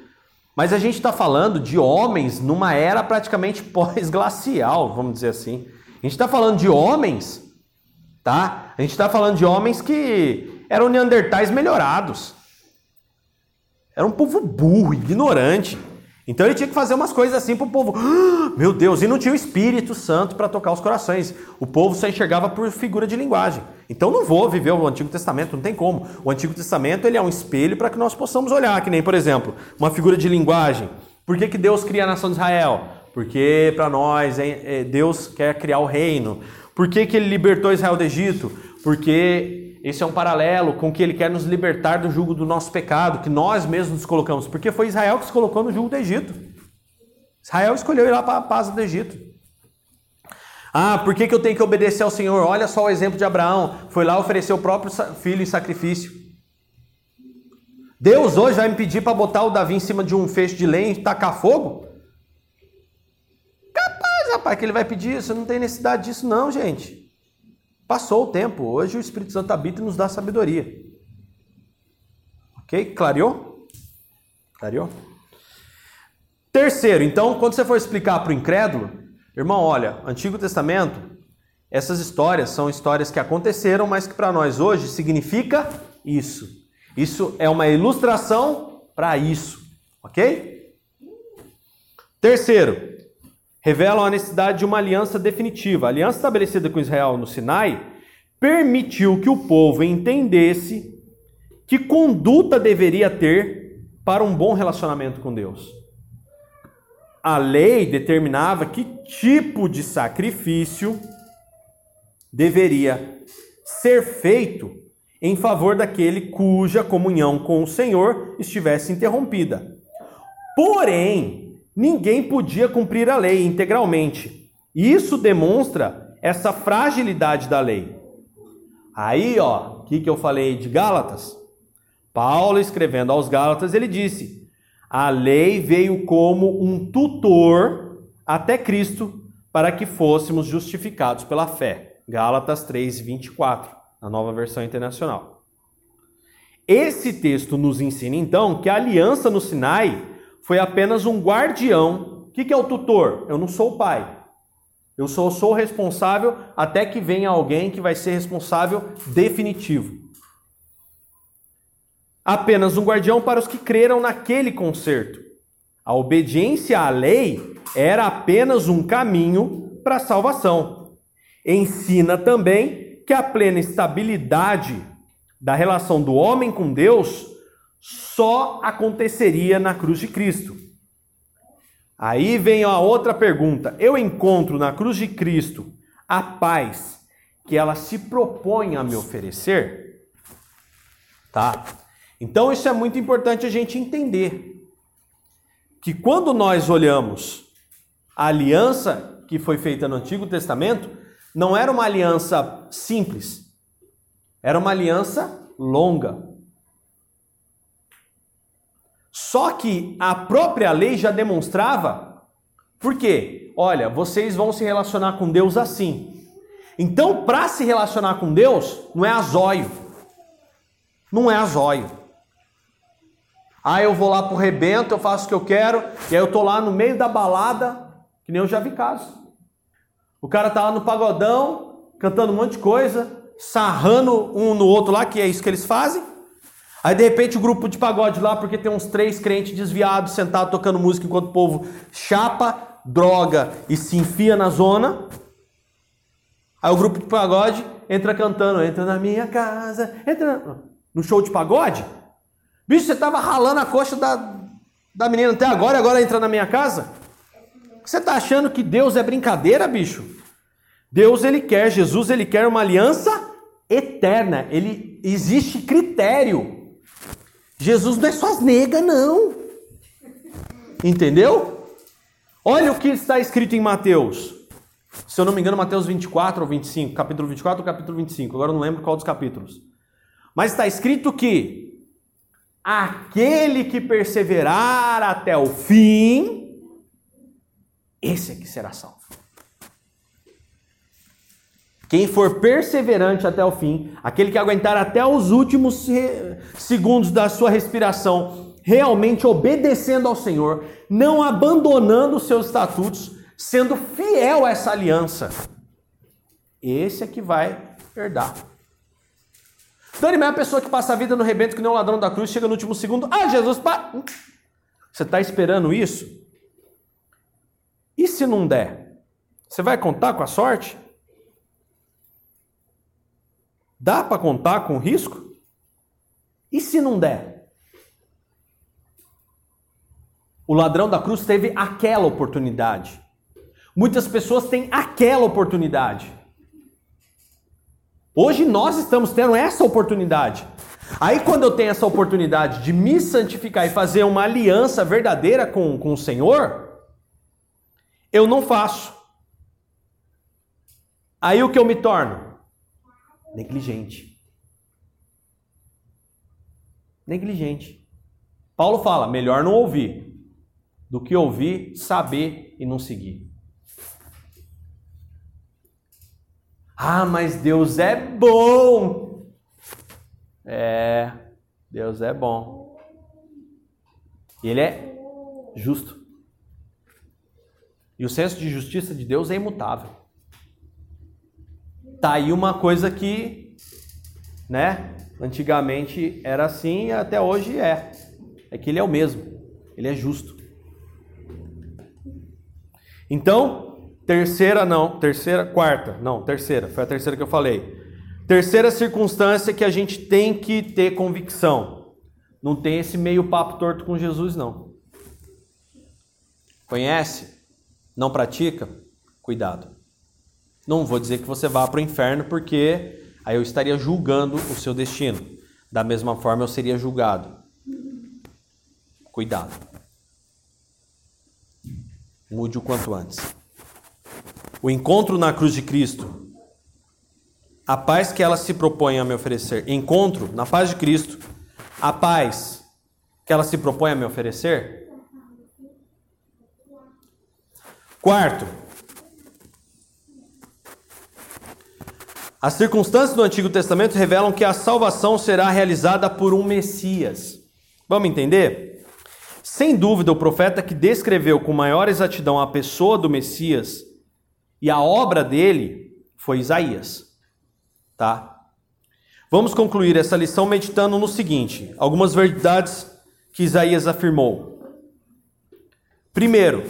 Mas a gente está falando de homens numa era praticamente [LAUGHS] pós-glacial, vamos dizer assim. A gente está falando de homens, tá? A gente está falando de homens que eram neandertais melhorados. Era um povo burro, ignorante. Então ele tinha que fazer umas coisas assim para o povo. Ah, meu Deus, e não tinha o Espírito Santo para tocar os corações. O povo só enxergava por figura de linguagem. Então não vou viver o Antigo Testamento, não tem como. O Antigo Testamento ele é um espelho para que nós possamos olhar, que nem, por exemplo, uma figura de linguagem. Por que, que Deus cria a nação de Israel? Porque para nós é, Deus quer criar o reino. Por que, que ele libertou Israel do Egito? Porque esse é um paralelo com que ele quer nos libertar do jugo do nosso pecado, que nós mesmos nos colocamos. Porque foi Israel que se colocou no jugo do Egito. Israel escolheu ir lá para a paz do Egito. Ah, por que, que eu tenho que obedecer ao Senhor? Olha só o exemplo de Abraão. Foi lá oferecer o próprio filho em sacrifício. Deus hoje vai me pedir para botar o Davi em cima de um feixe de lenha e tacar fogo? Capaz, rapaz, que ele vai pedir isso. Não tem necessidade disso, não, gente. Passou o tempo, hoje o Espírito Santo habita e nos dá sabedoria. Ok? Clareou? Clareou? Terceiro, então, quando você for explicar para o incrédulo, irmão, olha, Antigo Testamento, essas histórias são histórias que aconteceram, mas que para nós hoje significa isso. Isso é uma ilustração para isso, ok? Terceiro, revelam a necessidade de uma aliança definitiva. A aliança estabelecida com Israel no Sinai permitiu que o povo entendesse que conduta deveria ter para um bom relacionamento com Deus. A lei determinava que tipo de sacrifício deveria ser feito em favor daquele cuja comunhão com o Senhor estivesse interrompida. Porém, ninguém podia cumprir a lei integralmente. Isso demonstra essa fragilidade da lei. Aí, ó, o que, que eu falei de Gálatas? Paulo, escrevendo aos Gálatas, ele disse: a lei veio como um tutor até Cristo para que fôssemos justificados pela fé. Gálatas 3, 24, na nova versão internacional. Esse texto nos ensina então que a aliança no Sinai foi apenas um guardião. O que, é o tutor? Eu não sou o pai. Eu só sou responsável até que venha alguém que vai ser responsável definitivo. Apenas um guardião para os que creram naquele concerto. A obediência à lei era apenas um caminho para a salvação. Ensina também que a plena estabilidade da relação do homem com Deus só aconteceria na cruz de Cristo. Aí vem a outra pergunta: eu encontro na cruz de Cristo a paz que ela se propõe a me oferecer? Tá? Então isso é muito importante a gente entender. Que quando nós olhamos a aliança que foi feita no Antigo Testamento, não era uma aliança simples. Era uma aliança longa. Só que a própria lei já demonstrava, por quê? Olha, vocês vão se relacionar com Deus assim. Então, para se relacionar com Deus, não é azóio. Não é azóio. Ah, eu vou lá pro rebento, eu faço o que eu quero, e aí eu tô lá no meio da balada, que nem eu já vi casos. O cara tá lá no pagodão, cantando um monte de coisa, sarrando um no outro lá, que é isso que eles fazem. Aí de repente o grupo de pagode lá, porque tem uns três crentes desviados sentados tocando música enquanto o povo chapa, droga e se enfia na zona. Aí o grupo de pagode entra cantando, entra na minha casa, entra no show de pagode. Bicho, você tava ralando a coxa da, da menina até agora, agora entra na minha casa? Você tá achando que Deus é brincadeira, bicho? Deus ele quer, Jesus ele quer uma aliança eterna. Ele existe critério. Jesus não é só as nega, não. Entendeu? Olha o que está escrito em Mateus. Se eu não me engano, Mateus 24 ou 25, capítulo 24 ou capítulo 25, agora eu não lembro qual dos capítulos. Mas está escrito que aquele que perseverar até o fim, esse é que será salvo. Quem for perseverante até o fim, aquele que aguentar até os últimos segundos da sua respiração, realmente obedecendo ao Senhor, não abandonando os seus estatutos, sendo fiel a essa aliança, esse é que vai herdar. Dani, mas é a pessoa que passa a vida no rebento que nem o ladrão da cruz, chega no último segundo, ah, Jesus, pá. Você está esperando isso? E se não der? Você vai contar com a sorte? Dá para contar com risco? E se não der? O ladrão da cruz teve aquela oportunidade. Muitas pessoas têm aquela oportunidade. Hoje nós estamos tendo essa oportunidade. Aí, quando eu tenho essa oportunidade de me santificar e fazer uma aliança verdadeira com, com o Senhor, eu não faço. Aí o que eu me torno? Negligente. Negligente. Paulo fala: melhor não ouvir do que ouvir, saber e não seguir. Ah, mas Deus é bom. É, Deus é bom. Ele é justo. E o senso de justiça de Deus é imutável. Tá aí uma coisa que, né, antigamente era assim e até hoje é. É que ele é o mesmo. Ele é justo. Então, Terceira não, terceira, quarta, não, terceira, foi a terceira que eu falei. Terceira circunstância que a gente tem que ter convicção. Não tem esse meio papo torto com Jesus, não. Conhece? Não pratica? Cuidado. Não vou dizer que você vá para o inferno, porque aí eu estaria julgando o seu destino. Da mesma forma, eu seria julgado. Cuidado. Mude o quanto antes o encontro na cruz de Cristo, a paz que ela se propõe a me oferecer, encontro na paz de Cristo, a paz que ela se propõe a me oferecer. Quarto, as circunstâncias do Antigo Testamento revelam que a salvação será realizada por um Messias. Vamos entender? Sem dúvida, o profeta que descreveu com maior exatidão a pessoa do Messias e a obra dele foi Isaías. Tá? Vamos concluir essa lição meditando no seguinte: algumas verdades que Isaías afirmou. Primeiro,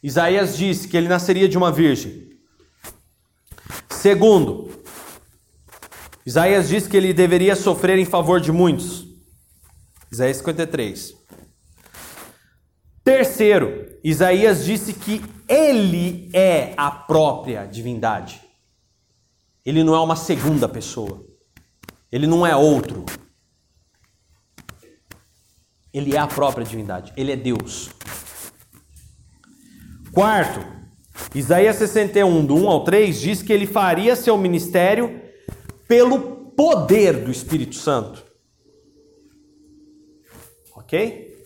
Isaías disse que ele nasceria de uma virgem. Segundo, Isaías disse que ele deveria sofrer em favor de muitos. Isaías 53. Terceiro, Isaías disse que ele é a própria divindade. Ele não é uma segunda pessoa. Ele não é outro. Ele é a própria divindade. Ele é Deus. Quarto, Isaías 61, do 1 ao 3, diz que ele faria seu ministério pelo poder do Espírito Santo. Ok?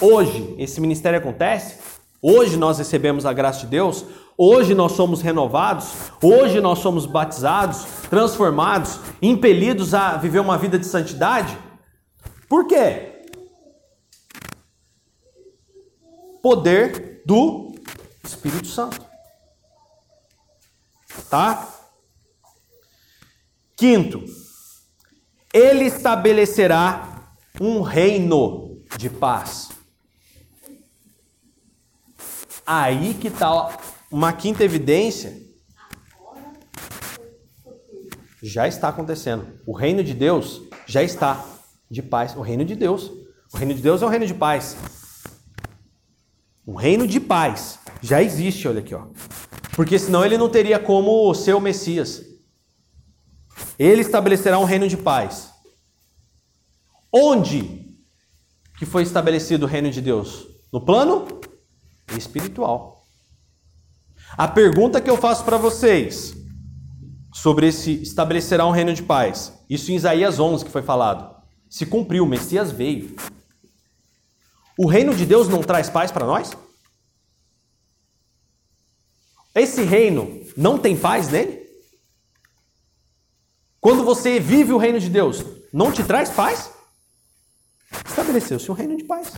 Hoje esse ministério acontece, hoje nós recebemos a graça de Deus, hoje nós somos renovados, hoje nós somos batizados, transformados, impelidos a viver uma vida de santidade. Por quê? Poder do Espírito Santo. Tá? Quinto, ele estabelecerá um reino de paz. Aí que está uma quinta evidência. Já está acontecendo. O reino de Deus já está de paz. O reino de Deus. O reino de Deus é um reino de paz. Um reino de paz já existe, olha aqui, ó. Porque senão ele não teria como ser o Messias. Ele estabelecerá um reino de paz. Onde que foi estabelecido o reino de Deus? No plano espiritual. A pergunta que eu faço para vocês sobre esse estabelecerá um reino de paz. Isso em Isaías 11 que foi falado. Se cumpriu, o Messias veio. O reino de Deus não traz paz para nós? Esse reino não tem paz nele? Quando você vive o reino de Deus, não te traz paz? Estabeleceu-se um reino de paz.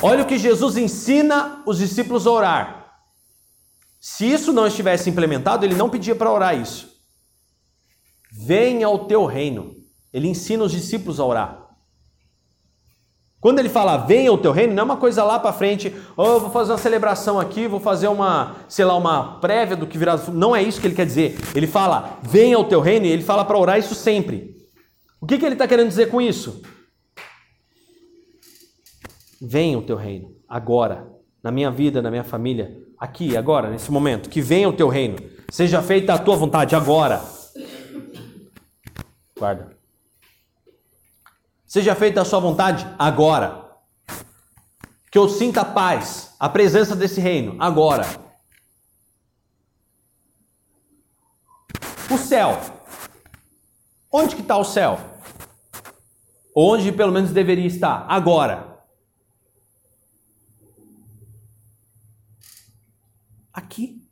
Olha o que Jesus ensina os discípulos a orar. Se isso não estivesse implementado, ele não pedia para orar isso. Venha o teu reino. Ele ensina os discípulos a orar. Quando ele fala venha o teu reino, não é uma coisa lá para frente, oh, vou fazer uma celebração aqui, vou fazer uma, sei lá, uma prévia do que virá. Não é isso que ele quer dizer. Ele fala venha o teu reino e ele fala para orar isso sempre. O que, que ele está querendo dizer com isso? Venha o teu reino, agora, na minha vida, na minha família, aqui, agora, nesse momento. Que venha o teu reino. Seja feita a tua vontade agora. Guarda. Seja feita a sua vontade agora. Que eu sinta paz, a presença desse reino agora. O céu. Onde que está o céu? Onde pelo menos deveria estar? Agora. Aqui.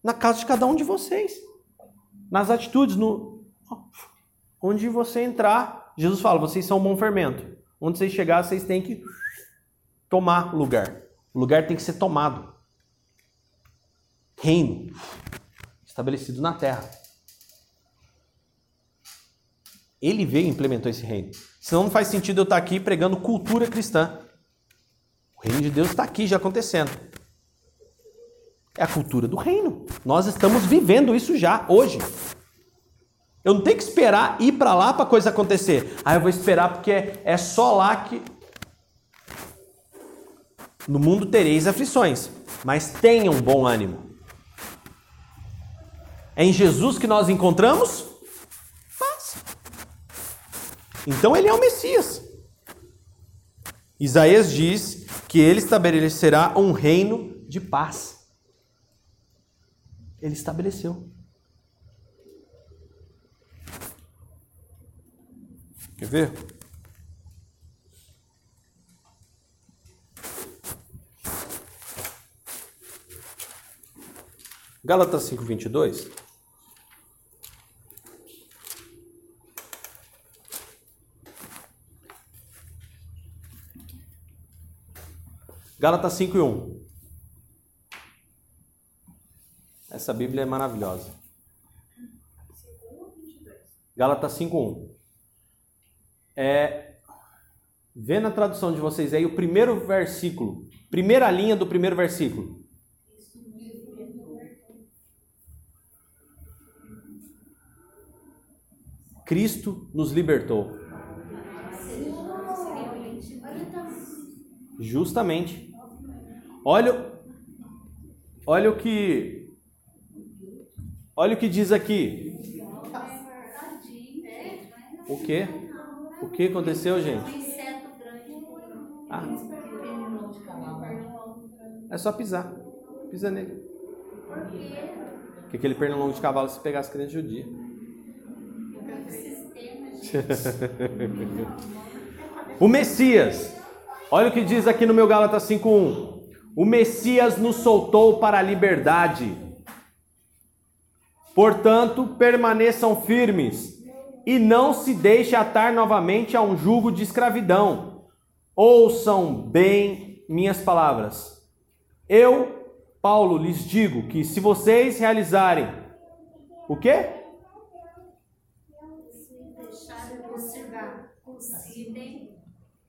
Na casa de cada um de vocês. Nas atitudes, no onde você entrar, Jesus fala: vocês são um bom fermento. Onde vocês chegar, vocês têm que tomar lugar. O lugar tem que ser tomado. Reino estabelecido na terra. Ele veio e implementou esse reino. Senão não faz sentido eu estar aqui pregando cultura cristã. O reino de Deus está aqui já acontecendo. É a cultura do reino. Nós estamos vivendo isso já, hoje. Eu não tenho que esperar ir para lá para coisa acontecer. Ah, eu vou esperar porque é só lá que. No mundo tereis aflições, mas tenham bom ânimo. É em Jesus que nós encontramos paz. Então ele é o Messias. Isaías diz que ele estabelecerá um reino de paz. Ele estabeleceu. Quer ver? Gálatas 5, 22. Gálatas 5 e 1. Essa Bíblia é maravilhosa. Gálatas 5, 1. É, vê na tradução de vocês aí o primeiro versículo, primeira linha do primeiro versículo. Cristo nos libertou. Justamente. Olha, olha o que, olha o que diz aqui. O que? O que aconteceu, gente? Ah. É só pisar. Pisa nele. Porque aquele pernilongo de cavalo se pegasse criança judia. [LAUGHS] o Messias. Olha o que diz aqui no meu Gálatas 5:1. O Messias nos soltou para a liberdade. Portanto, permaneçam firmes e não se deixe atar novamente a um jugo de escravidão. Ouçam bem minhas palavras. Eu, Paulo, lhes digo que se vocês realizarem o quê?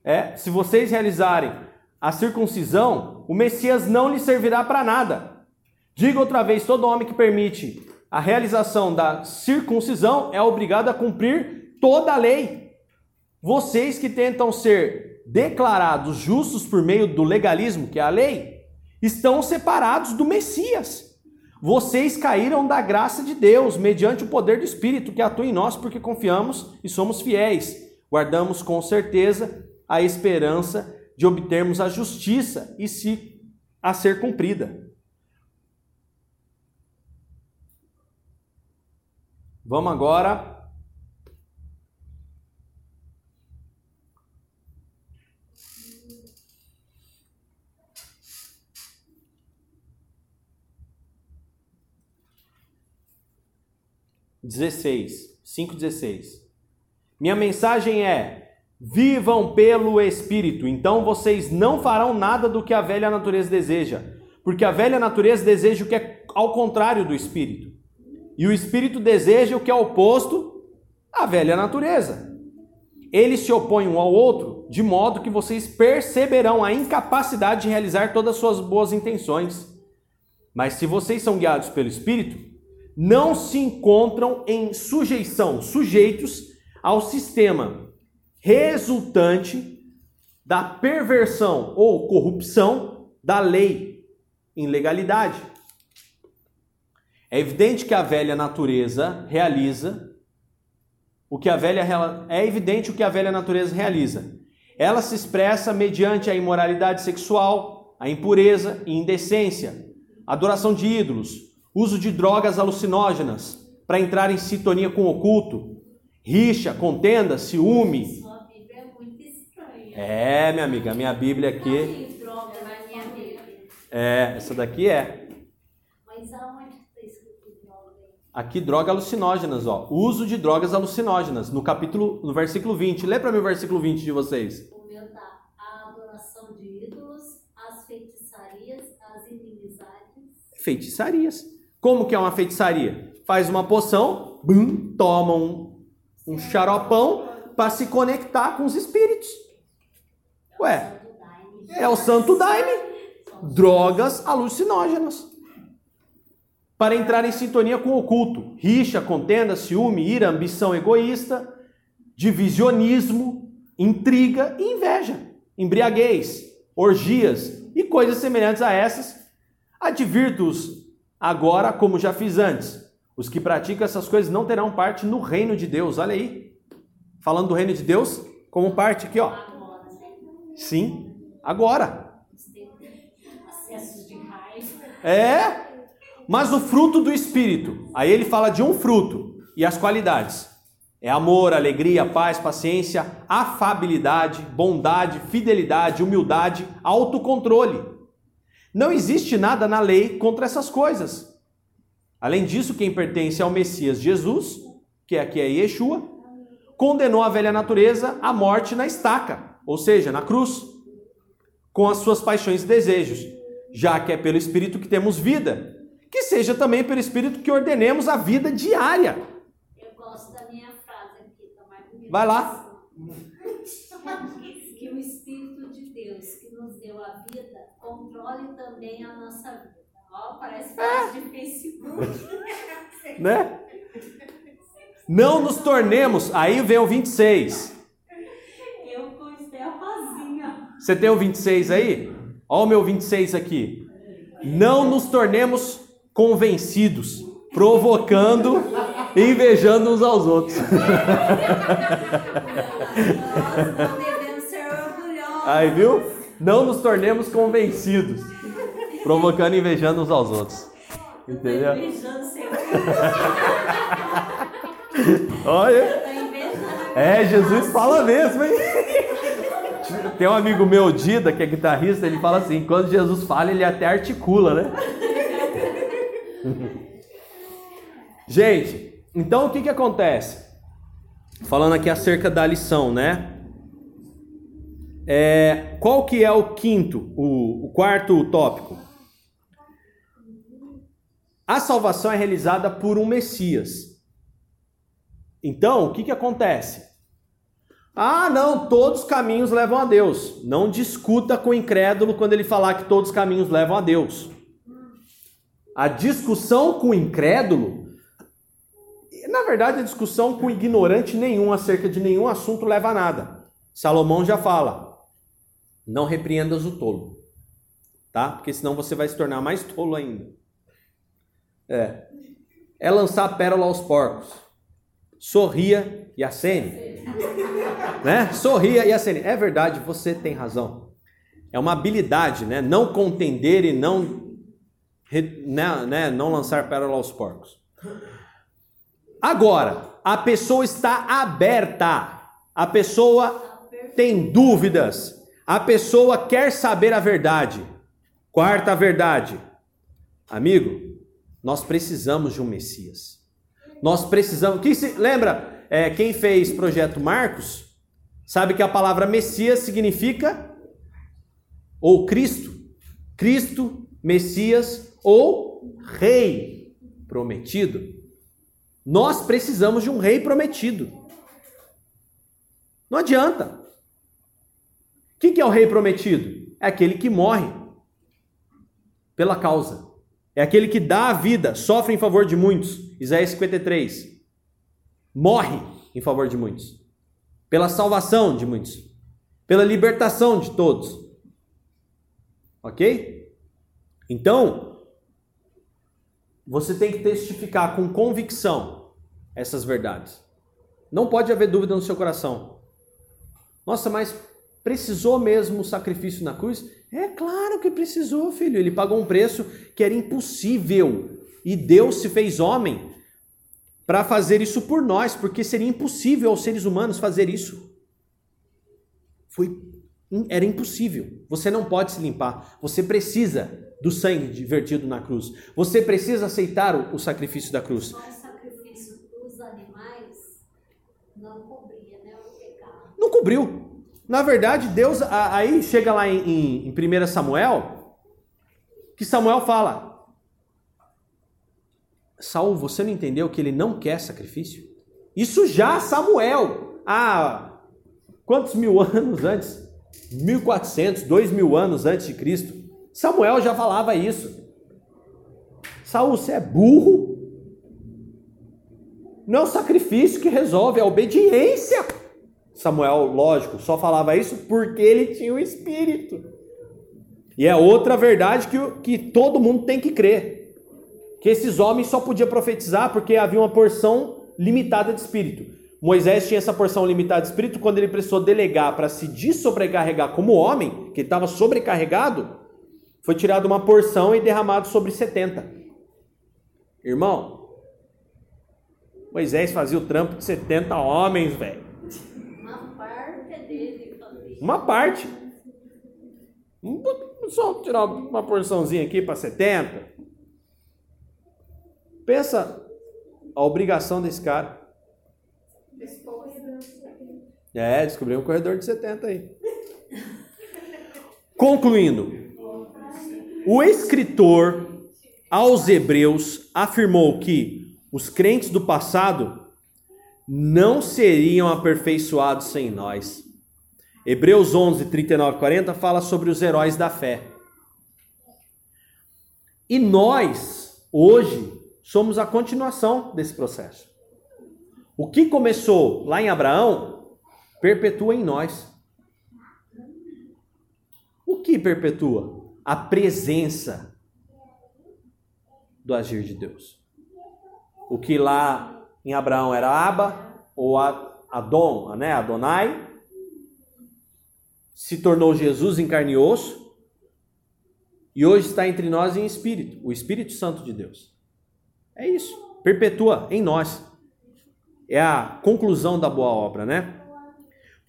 É, se vocês realizarem a circuncisão, o Messias não lhe servirá para nada. Diga outra vez: todo homem que permite a realização da circuncisão é obrigado a cumprir toda a lei. Vocês que tentam ser declarados justos por meio do legalismo, que é a lei, estão separados do Messias. Vocês caíram da graça de Deus, mediante o poder do Espírito que atua em nós, porque confiamos e somos fiéis. Guardamos com certeza a esperança de obtermos a justiça e se a ser cumprida. Vamos agora Dezesseis, cinco dezesseis. Minha mensagem é: vivam pelo Espírito, então vocês não farão nada do que a velha natureza deseja, porque a velha natureza deseja o que é ao contrário do Espírito. E o espírito deseja o que é oposto à velha natureza. Eles se opõem um ao outro, de modo que vocês perceberão a incapacidade de realizar todas as suas boas intenções. Mas se vocês são guiados pelo espírito, não se encontram em sujeição, sujeitos ao sistema resultante da perversão ou corrupção da lei, ilegalidade. É evidente que a velha natureza realiza o que a velha é evidente o que a velha natureza realiza. Ela se expressa mediante a imoralidade sexual, a impureza e indecência, adoração de ídolos, uso de drogas alucinógenas para entrar em sintonia com o oculto, rixa, contenda, ciúme. Sua Bíblia é muito estranha. É, minha amiga, a minha Bíblia aqui. É, essa daqui é. Mas aonde está escrito droga aí? Aqui, drogas alucinógenas, ó. Uso de drogas alucinógenas, no capítulo, no versículo 20. Lê para mim o versículo 20 de vocês. Tá. A adoração de ídolos, as feitiçarias, as inimizades. Feitiçarias. Como que é uma feitiçaria? Faz uma poção, bum, toma um, um xaropão para se conectar com os espíritos. Ué, Santo Daime. é o santo daime. Drogas alucinógenas. Para entrar em sintonia com o oculto. Rixa, contenda, ciúme, ira, ambição egoísta, divisionismo, intriga e inveja, embriaguez, orgias e coisas semelhantes a essas. Advirto-os agora, como já fiz antes. Os que praticam essas coisas não terão parte no reino de Deus. Olha aí. Falando do reino de Deus, como parte aqui, ó. Sim, agora. acessos de raiva. É, mas o fruto do Espírito. Aí ele fala de um fruto e as qualidades. É amor, alegria, paz, paciência, afabilidade, bondade, fidelidade, humildade, autocontrole. Não existe nada na lei contra essas coisas. Além disso, quem pertence ao Messias Jesus, que aqui é Yeshua, condenou a velha natureza à morte na estaca, ou seja, na cruz, com as suas paixões e desejos, já que é pelo Espírito que temos vida, que seja também pelo Espírito que ordenemos a vida diária. Eu gosto da minha frase aqui, tá mais bonita. Vai lá. Que o Espírito de Deus que nos deu a vida controle também a nossa vida. Ó, parece frase de Facebook. [LAUGHS] né? Não nos tornemos, aí vem o 26. Eu com Rosinha. Você tem o 26 aí? Olha o meu 26 aqui. Não nos tornemos convencidos, provocando e invejando uns aos outros. Nós não devemos ser orgulhosos. Aí, viu? Não nos tornemos convencidos, provocando e invejando uns aos outros. Entendeu? [LAUGHS] Olha. Tá. É, Jesus fala mesmo, hein? Tem um amigo meu, Dida, que é guitarrista, ele fala assim: quando Jesus fala, ele até articula, né? [LAUGHS] Gente, então o que que acontece? Falando aqui acerca da lição, né? É, qual que é o quinto, o, o quarto tópico? A salvação é realizada por um Messias. Então, o que, que acontece? Ah, não, todos os caminhos levam a Deus. Não discuta com o incrédulo quando ele falar que todos os caminhos levam a Deus. A discussão com o incrédulo, na verdade, a discussão com ignorante nenhum acerca de nenhum assunto leva a nada. Salomão já fala: não repreendas o tolo, tá? Porque senão você vai se tornar mais tolo ainda. É. É lançar pérola aos porcos. Sorria e acene. [LAUGHS] né? Sorria e acene. É verdade, você tem razão. É uma habilidade, né? Não contender e não, né, né? não lançar pérola aos porcos. Agora, a pessoa está aberta. A pessoa tem dúvidas. A pessoa quer saber a verdade. Quarta verdade. Amigo, nós precisamos de um Messias. Nós precisamos. Quem se, lembra? É, quem fez projeto Marcos sabe que a palavra Messias significa ou Cristo, Cristo, Messias ou Rei prometido. Nós precisamos de um Rei prometido. Não adianta. Quem que é o Rei prometido? É aquele que morre pela causa. É aquele que dá a vida, sofre em favor de muitos. Isaías 53. Morre em favor de muitos. Pela salvação de muitos. Pela libertação de todos. Ok? Então, você tem que testificar com convicção essas verdades. Não pode haver dúvida no seu coração. Nossa, mas precisou mesmo o sacrifício na cruz? É claro que precisou, filho. Ele pagou um preço que era impossível. E Deus se fez homem para fazer isso por nós, porque seria impossível aos seres humanos fazer isso. Foi era impossível. Você não pode se limpar. Você precisa do sangue vertido na cruz. Você precisa aceitar o, o sacrifício da cruz. Só o sacrifício dos animais não cobria, né, o pecado. Não cobriu. Na verdade, Deus, aí chega lá em, em, 1 Samuel, que Samuel fala: Saul, você não entendeu que ele não quer sacrifício? Isso já Samuel, há quantos mil [LAUGHS] anos antes? 1400, dois mil anos antes de Cristo. Samuel já falava isso. Saul, você é burro? Não é o sacrifício que resolve, é a obediência. Samuel, lógico, só falava isso porque ele tinha o Espírito. E é outra verdade que, que todo mundo tem que crer. Que esses homens só podiam profetizar porque havia uma porção limitada de Espírito. Moisés tinha essa porção limitada de Espírito quando ele precisou delegar para se desobrecarregar como homem, que estava sobrecarregado, foi tirado uma porção e derramado sobre 70. Irmão, Moisés fazia o trampo de 70 homens, velho. Uma parte. Só tirar uma porçãozinha aqui para 70. Pensa a obrigação desse cara. É, descobriu um corredor de 70 aí. Concluindo, o escritor aos Hebreus afirmou que os crentes do passado não seriam aperfeiçoados sem nós. Hebreus 11, 39 e 40 fala sobre os heróis da fé. E nós, hoje, somos a continuação desse processo. O que começou lá em Abraão, perpetua em nós. O que perpetua? A presença do agir de Deus. O que lá em Abraão era Aba, ou Adon, né? Adonai, se tornou Jesus em carne e osso e hoje está entre nós em espírito, o Espírito Santo de Deus. É isso, perpetua em nós. É a conclusão da boa obra, né?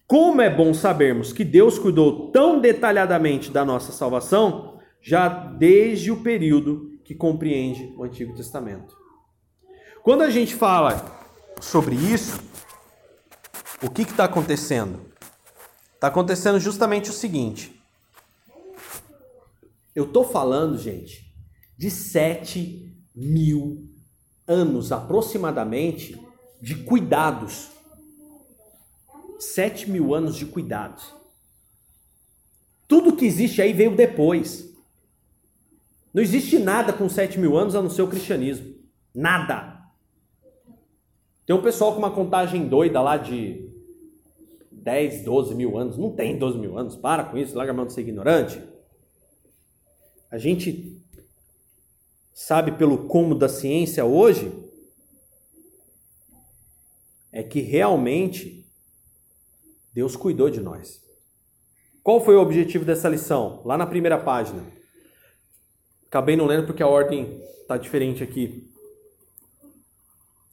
Como é bom sabermos que Deus cuidou tão detalhadamente da nossa salvação, já desde o período que compreende o Antigo Testamento. Quando a gente fala sobre isso, o que está acontecendo? Está acontecendo justamente o seguinte. Eu estou falando, gente, de 7 mil anos aproximadamente de cuidados. 7 mil anos de cuidados. Tudo que existe aí veio depois. Não existe nada com 7 mil anos a não ser o cristianismo. Nada. Tem um pessoal com uma contagem doida lá de 10, 12 mil anos. Não tem 12 mil anos. Para com isso, larga a mão de ser ignorante. A gente sabe pelo como da ciência hoje, é que realmente Deus cuidou de nós. Qual foi o objetivo dessa lição? Lá na primeira página. Acabei não lendo porque a ordem está diferente aqui.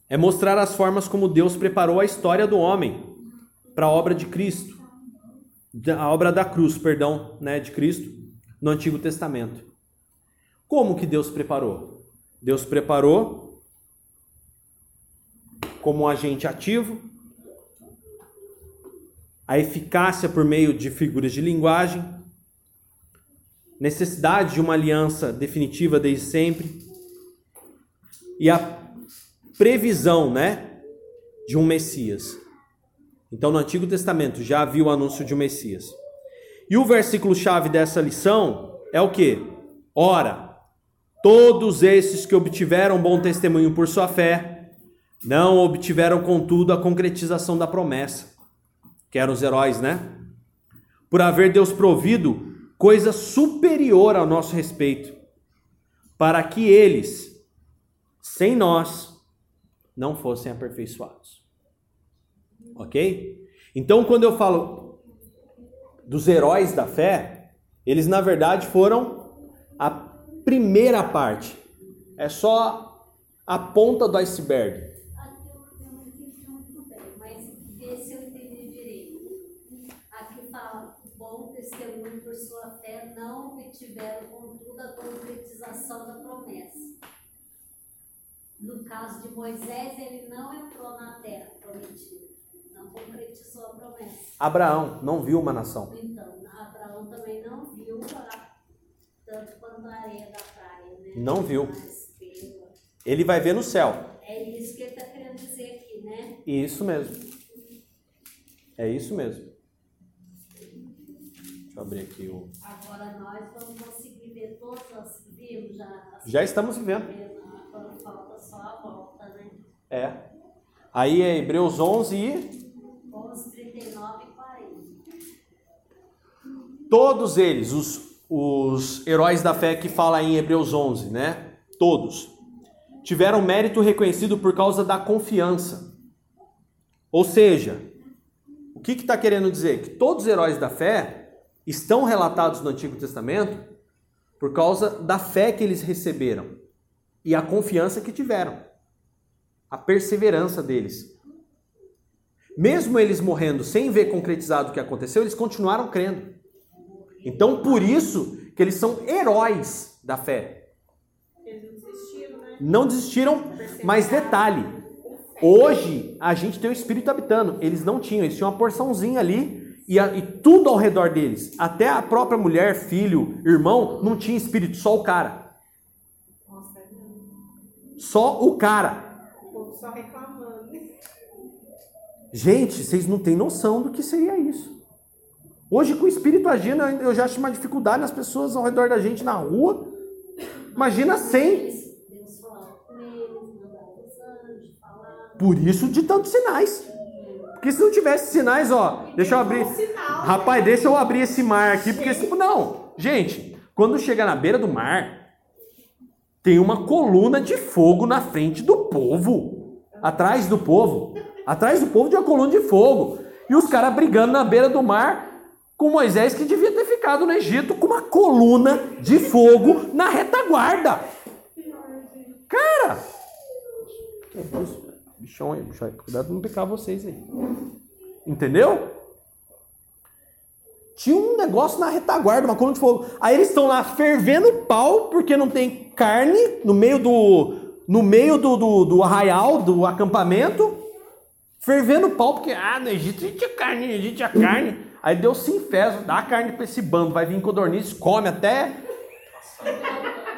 É mostrar as formas como Deus preparou a história do homem para a obra de Cristo, a obra da cruz, perdão, né, de Cristo no Antigo Testamento. Como que Deus preparou? Deus preparou como um agente ativo, a eficácia por meio de figuras de linguagem, necessidade de uma aliança definitiva desde sempre e a previsão, né, de um Messias. Então, no Antigo Testamento já havia o anúncio de um Messias. E o versículo chave dessa lição é o que? Ora, todos esses que obtiveram bom testemunho por sua fé, não obtiveram contudo a concretização da promessa que eram os heróis, né? Por haver Deus provido coisa superior ao nosso respeito, para que eles, sem nós, não fossem aperfeiçoados. Ok? Então, quando eu falo dos heróis da fé, eles na verdade foram a primeira parte. É só a ponta do iceberg. Tiveram, contudo, a concretização da promessa. No caso de Moisés, ele não entrou na terra prometida, não concretizou a promessa. Abraão não viu uma nação. Então, Abraão também não viu a, tanto quanto a areia da praia. Né? Não viu. Ele vai ver no céu. É isso que ele está querendo dizer aqui, né? Isso mesmo. É isso mesmo. Eu abrir aqui o. Agora nós vamos conseguir ver todos os que vimos já. Já estamos vivendo. Agora falta só a volta, né? É. Aí é Hebreus 11 e. 11, 39 e 40. Todos eles, os, os heróis da fé que fala em Hebreus 11, né? Todos. Tiveram mérito reconhecido por causa da confiança. Ou seja, o que está que tá querendo dizer? Que todos os heróis da fé estão relatados no Antigo Testamento por causa da fé que eles receberam e a confiança que tiveram, a perseverança deles. Mesmo eles morrendo sem ver concretizado o que aconteceu, eles continuaram crendo. Então, por isso que eles são heróis da fé. Eles não desistiram, né? Não desistiram, mas detalhe, hoje a gente tem o Espírito habitando. Eles não tinham, eles tinham uma porçãozinha ali e, a, e, tudo ao redor deles, até a própria mulher, filho, irmão, não tinha espírito, só o cara. Nossa, só o cara. O povo só reclamando. Gente, vocês não têm noção do que seria isso. Hoje, com o espírito agindo, eu já acho uma dificuldade nas pessoas ao redor da gente na rua. Imagina sem. Por isso de tantos sinais. Porque se não tivesse sinais, ó, deixa eu abrir. Rapaz, deixa eu abrir esse mar aqui, porque se não, gente, quando chega na beira do mar, tem uma coluna de fogo na frente do povo, atrás do povo, atrás do povo de uma coluna de fogo, e os caras brigando na beira do mar com Moisés que devia ter ficado no Egito com uma coluna de fogo na retaguarda. Cara, que é isso? Bichão aí. Cuidado não pecar vocês aí. Entendeu? Tinha um negócio na retaguarda, uma coluna de fogo. Aí eles estão lá fervendo pau, porque não tem carne no meio do. No meio do, do, do arraial, do acampamento. Fervendo pau, porque ah, no Egito a gente tinha carne, no Egito tinha carne. Aí Deus se infesta, dá carne para esse bando, vai vir codorniz, come até.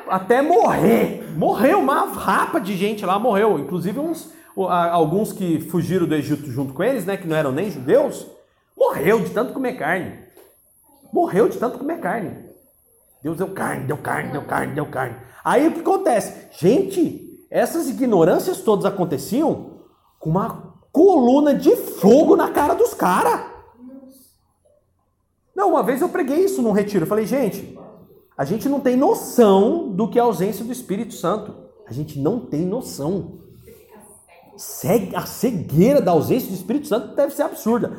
Até morrer. Morreu uma rapa de gente lá, morreu. Inclusive uns alguns que fugiram do Egito junto com eles, né, que não eram nem judeus, morreu de tanto comer carne. Morreu de tanto comer carne. Deus deu carne, deu carne, deu carne, deu carne. Aí o que acontece? Gente, essas ignorâncias todas aconteciam com uma coluna de fogo na cara dos caras. Não, uma vez eu preguei isso num retiro. Eu falei, gente, A gente não tem noção do que é a ausência do Espírito Santo. A gente não tem noção. A cegueira da ausência do Espírito Santo deve ser absurda.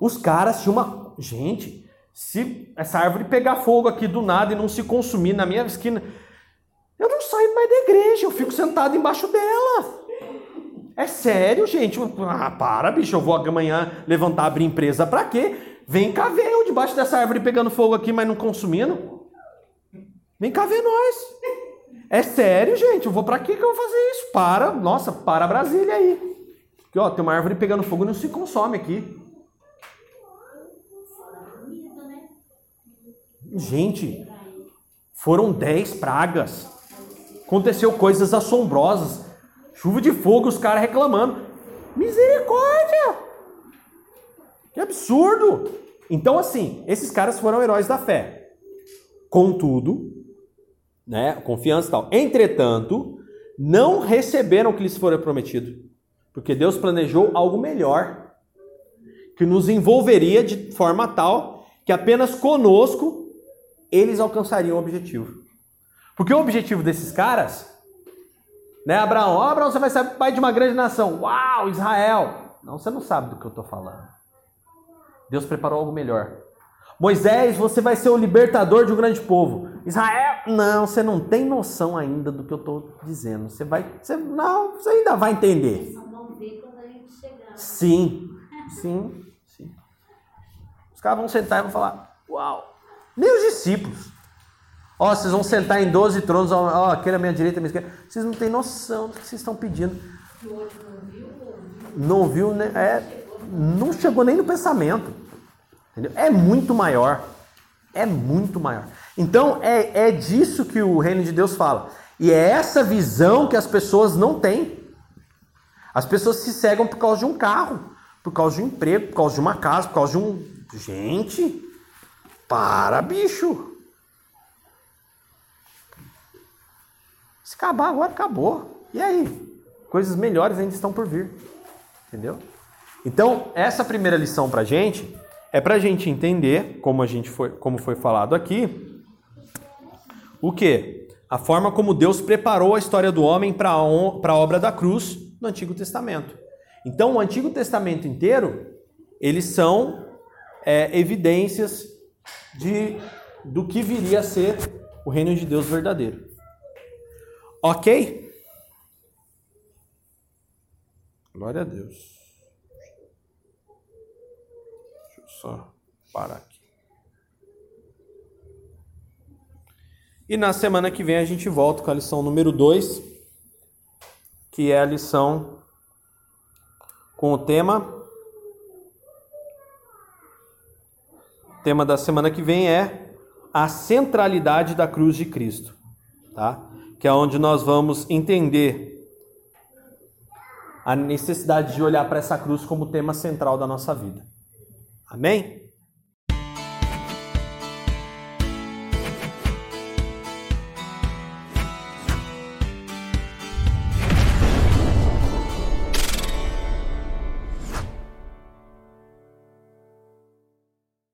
Os caras tinham uma. Gente, se essa árvore pegar fogo aqui do nada e não se consumir na minha esquina, eu não saio mais da igreja, eu fico sentado embaixo dela. É sério, gente? Ah, para, bicho, eu vou amanhã levantar, abrir empresa pra quê? Vem cá ver eu debaixo dessa árvore pegando fogo aqui, mas não consumindo. Vem cá ver nós. É sério, gente? Eu vou pra quê que eu vou fazer isso? Para, nossa, para Brasília aí. Porque, ó, tem uma árvore pegando fogo e não se consome aqui. Gente, foram dez pragas aconteceu coisas assombrosas. Chuva de fogo, os caras reclamando. Misericórdia! Que absurdo! Então, assim, esses caras foram heróis da fé. Contudo, né, confiança e tal. Entretanto, não receberam o que lhes fora prometido. Porque Deus planejou algo melhor, que nos envolveria de forma tal que apenas conosco eles alcançariam o objetivo. Porque o objetivo desses caras, né, Abraão? Oh, Abraão, você vai ser pai de uma grande nação. Uau, Israel! Não, você não sabe do que eu estou falando. Deus preparou algo melhor. Moisés, você vai ser o libertador de um grande povo. Israel, não, você não tem noção ainda do que eu estou dizendo. Você vai, você, não, você ainda vai entender. Sim, sim, sim. Os caras vão sentar e vão falar: Uau! Nem os discípulos. Ó, oh, vocês vão sentar em 12 tronos, ó, oh, aquele à minha direita, à minha esquerda. Vocês não têm noção do que vocês estão pedindo. Não viu, né? É, não chegou nem no pensamento. Entendeu? É muito maior. É muito maior. Então, é, é disso que o reino de Deus fala. E é essa visão que as pessoas não têm. As pessoas se cegam por causa de um carro, por causa de um emprego, por causa de uma casa, por causa de um. Gente, para, bicho. Se acabar agora, acabou. E aí? Coisas melhores ainda estão por vir. Entendeu? Então, essa primeira lição para gente é para a gente entender, como, a gente foi, como foi falado aqui, o que? A forma como Deus preparou a história do homem para a obra da cruz no Antigo Testamento. Então, o Antigo Testamento inteiro, eles são é, evidências de, do que viria a ser o reino de Deus verdadeiro. Ok? Glória a Deus. Deixa eu só parar aqui. E na semana que vem a gente volta com a lição número 2, que é a lição com o tema. O tema da semana que vem é a centralidade da cruz de Cristo, tá? que é onde nós vamos entender a necessidade de olhar para essa cruz como tema central da nossa vida. Amém?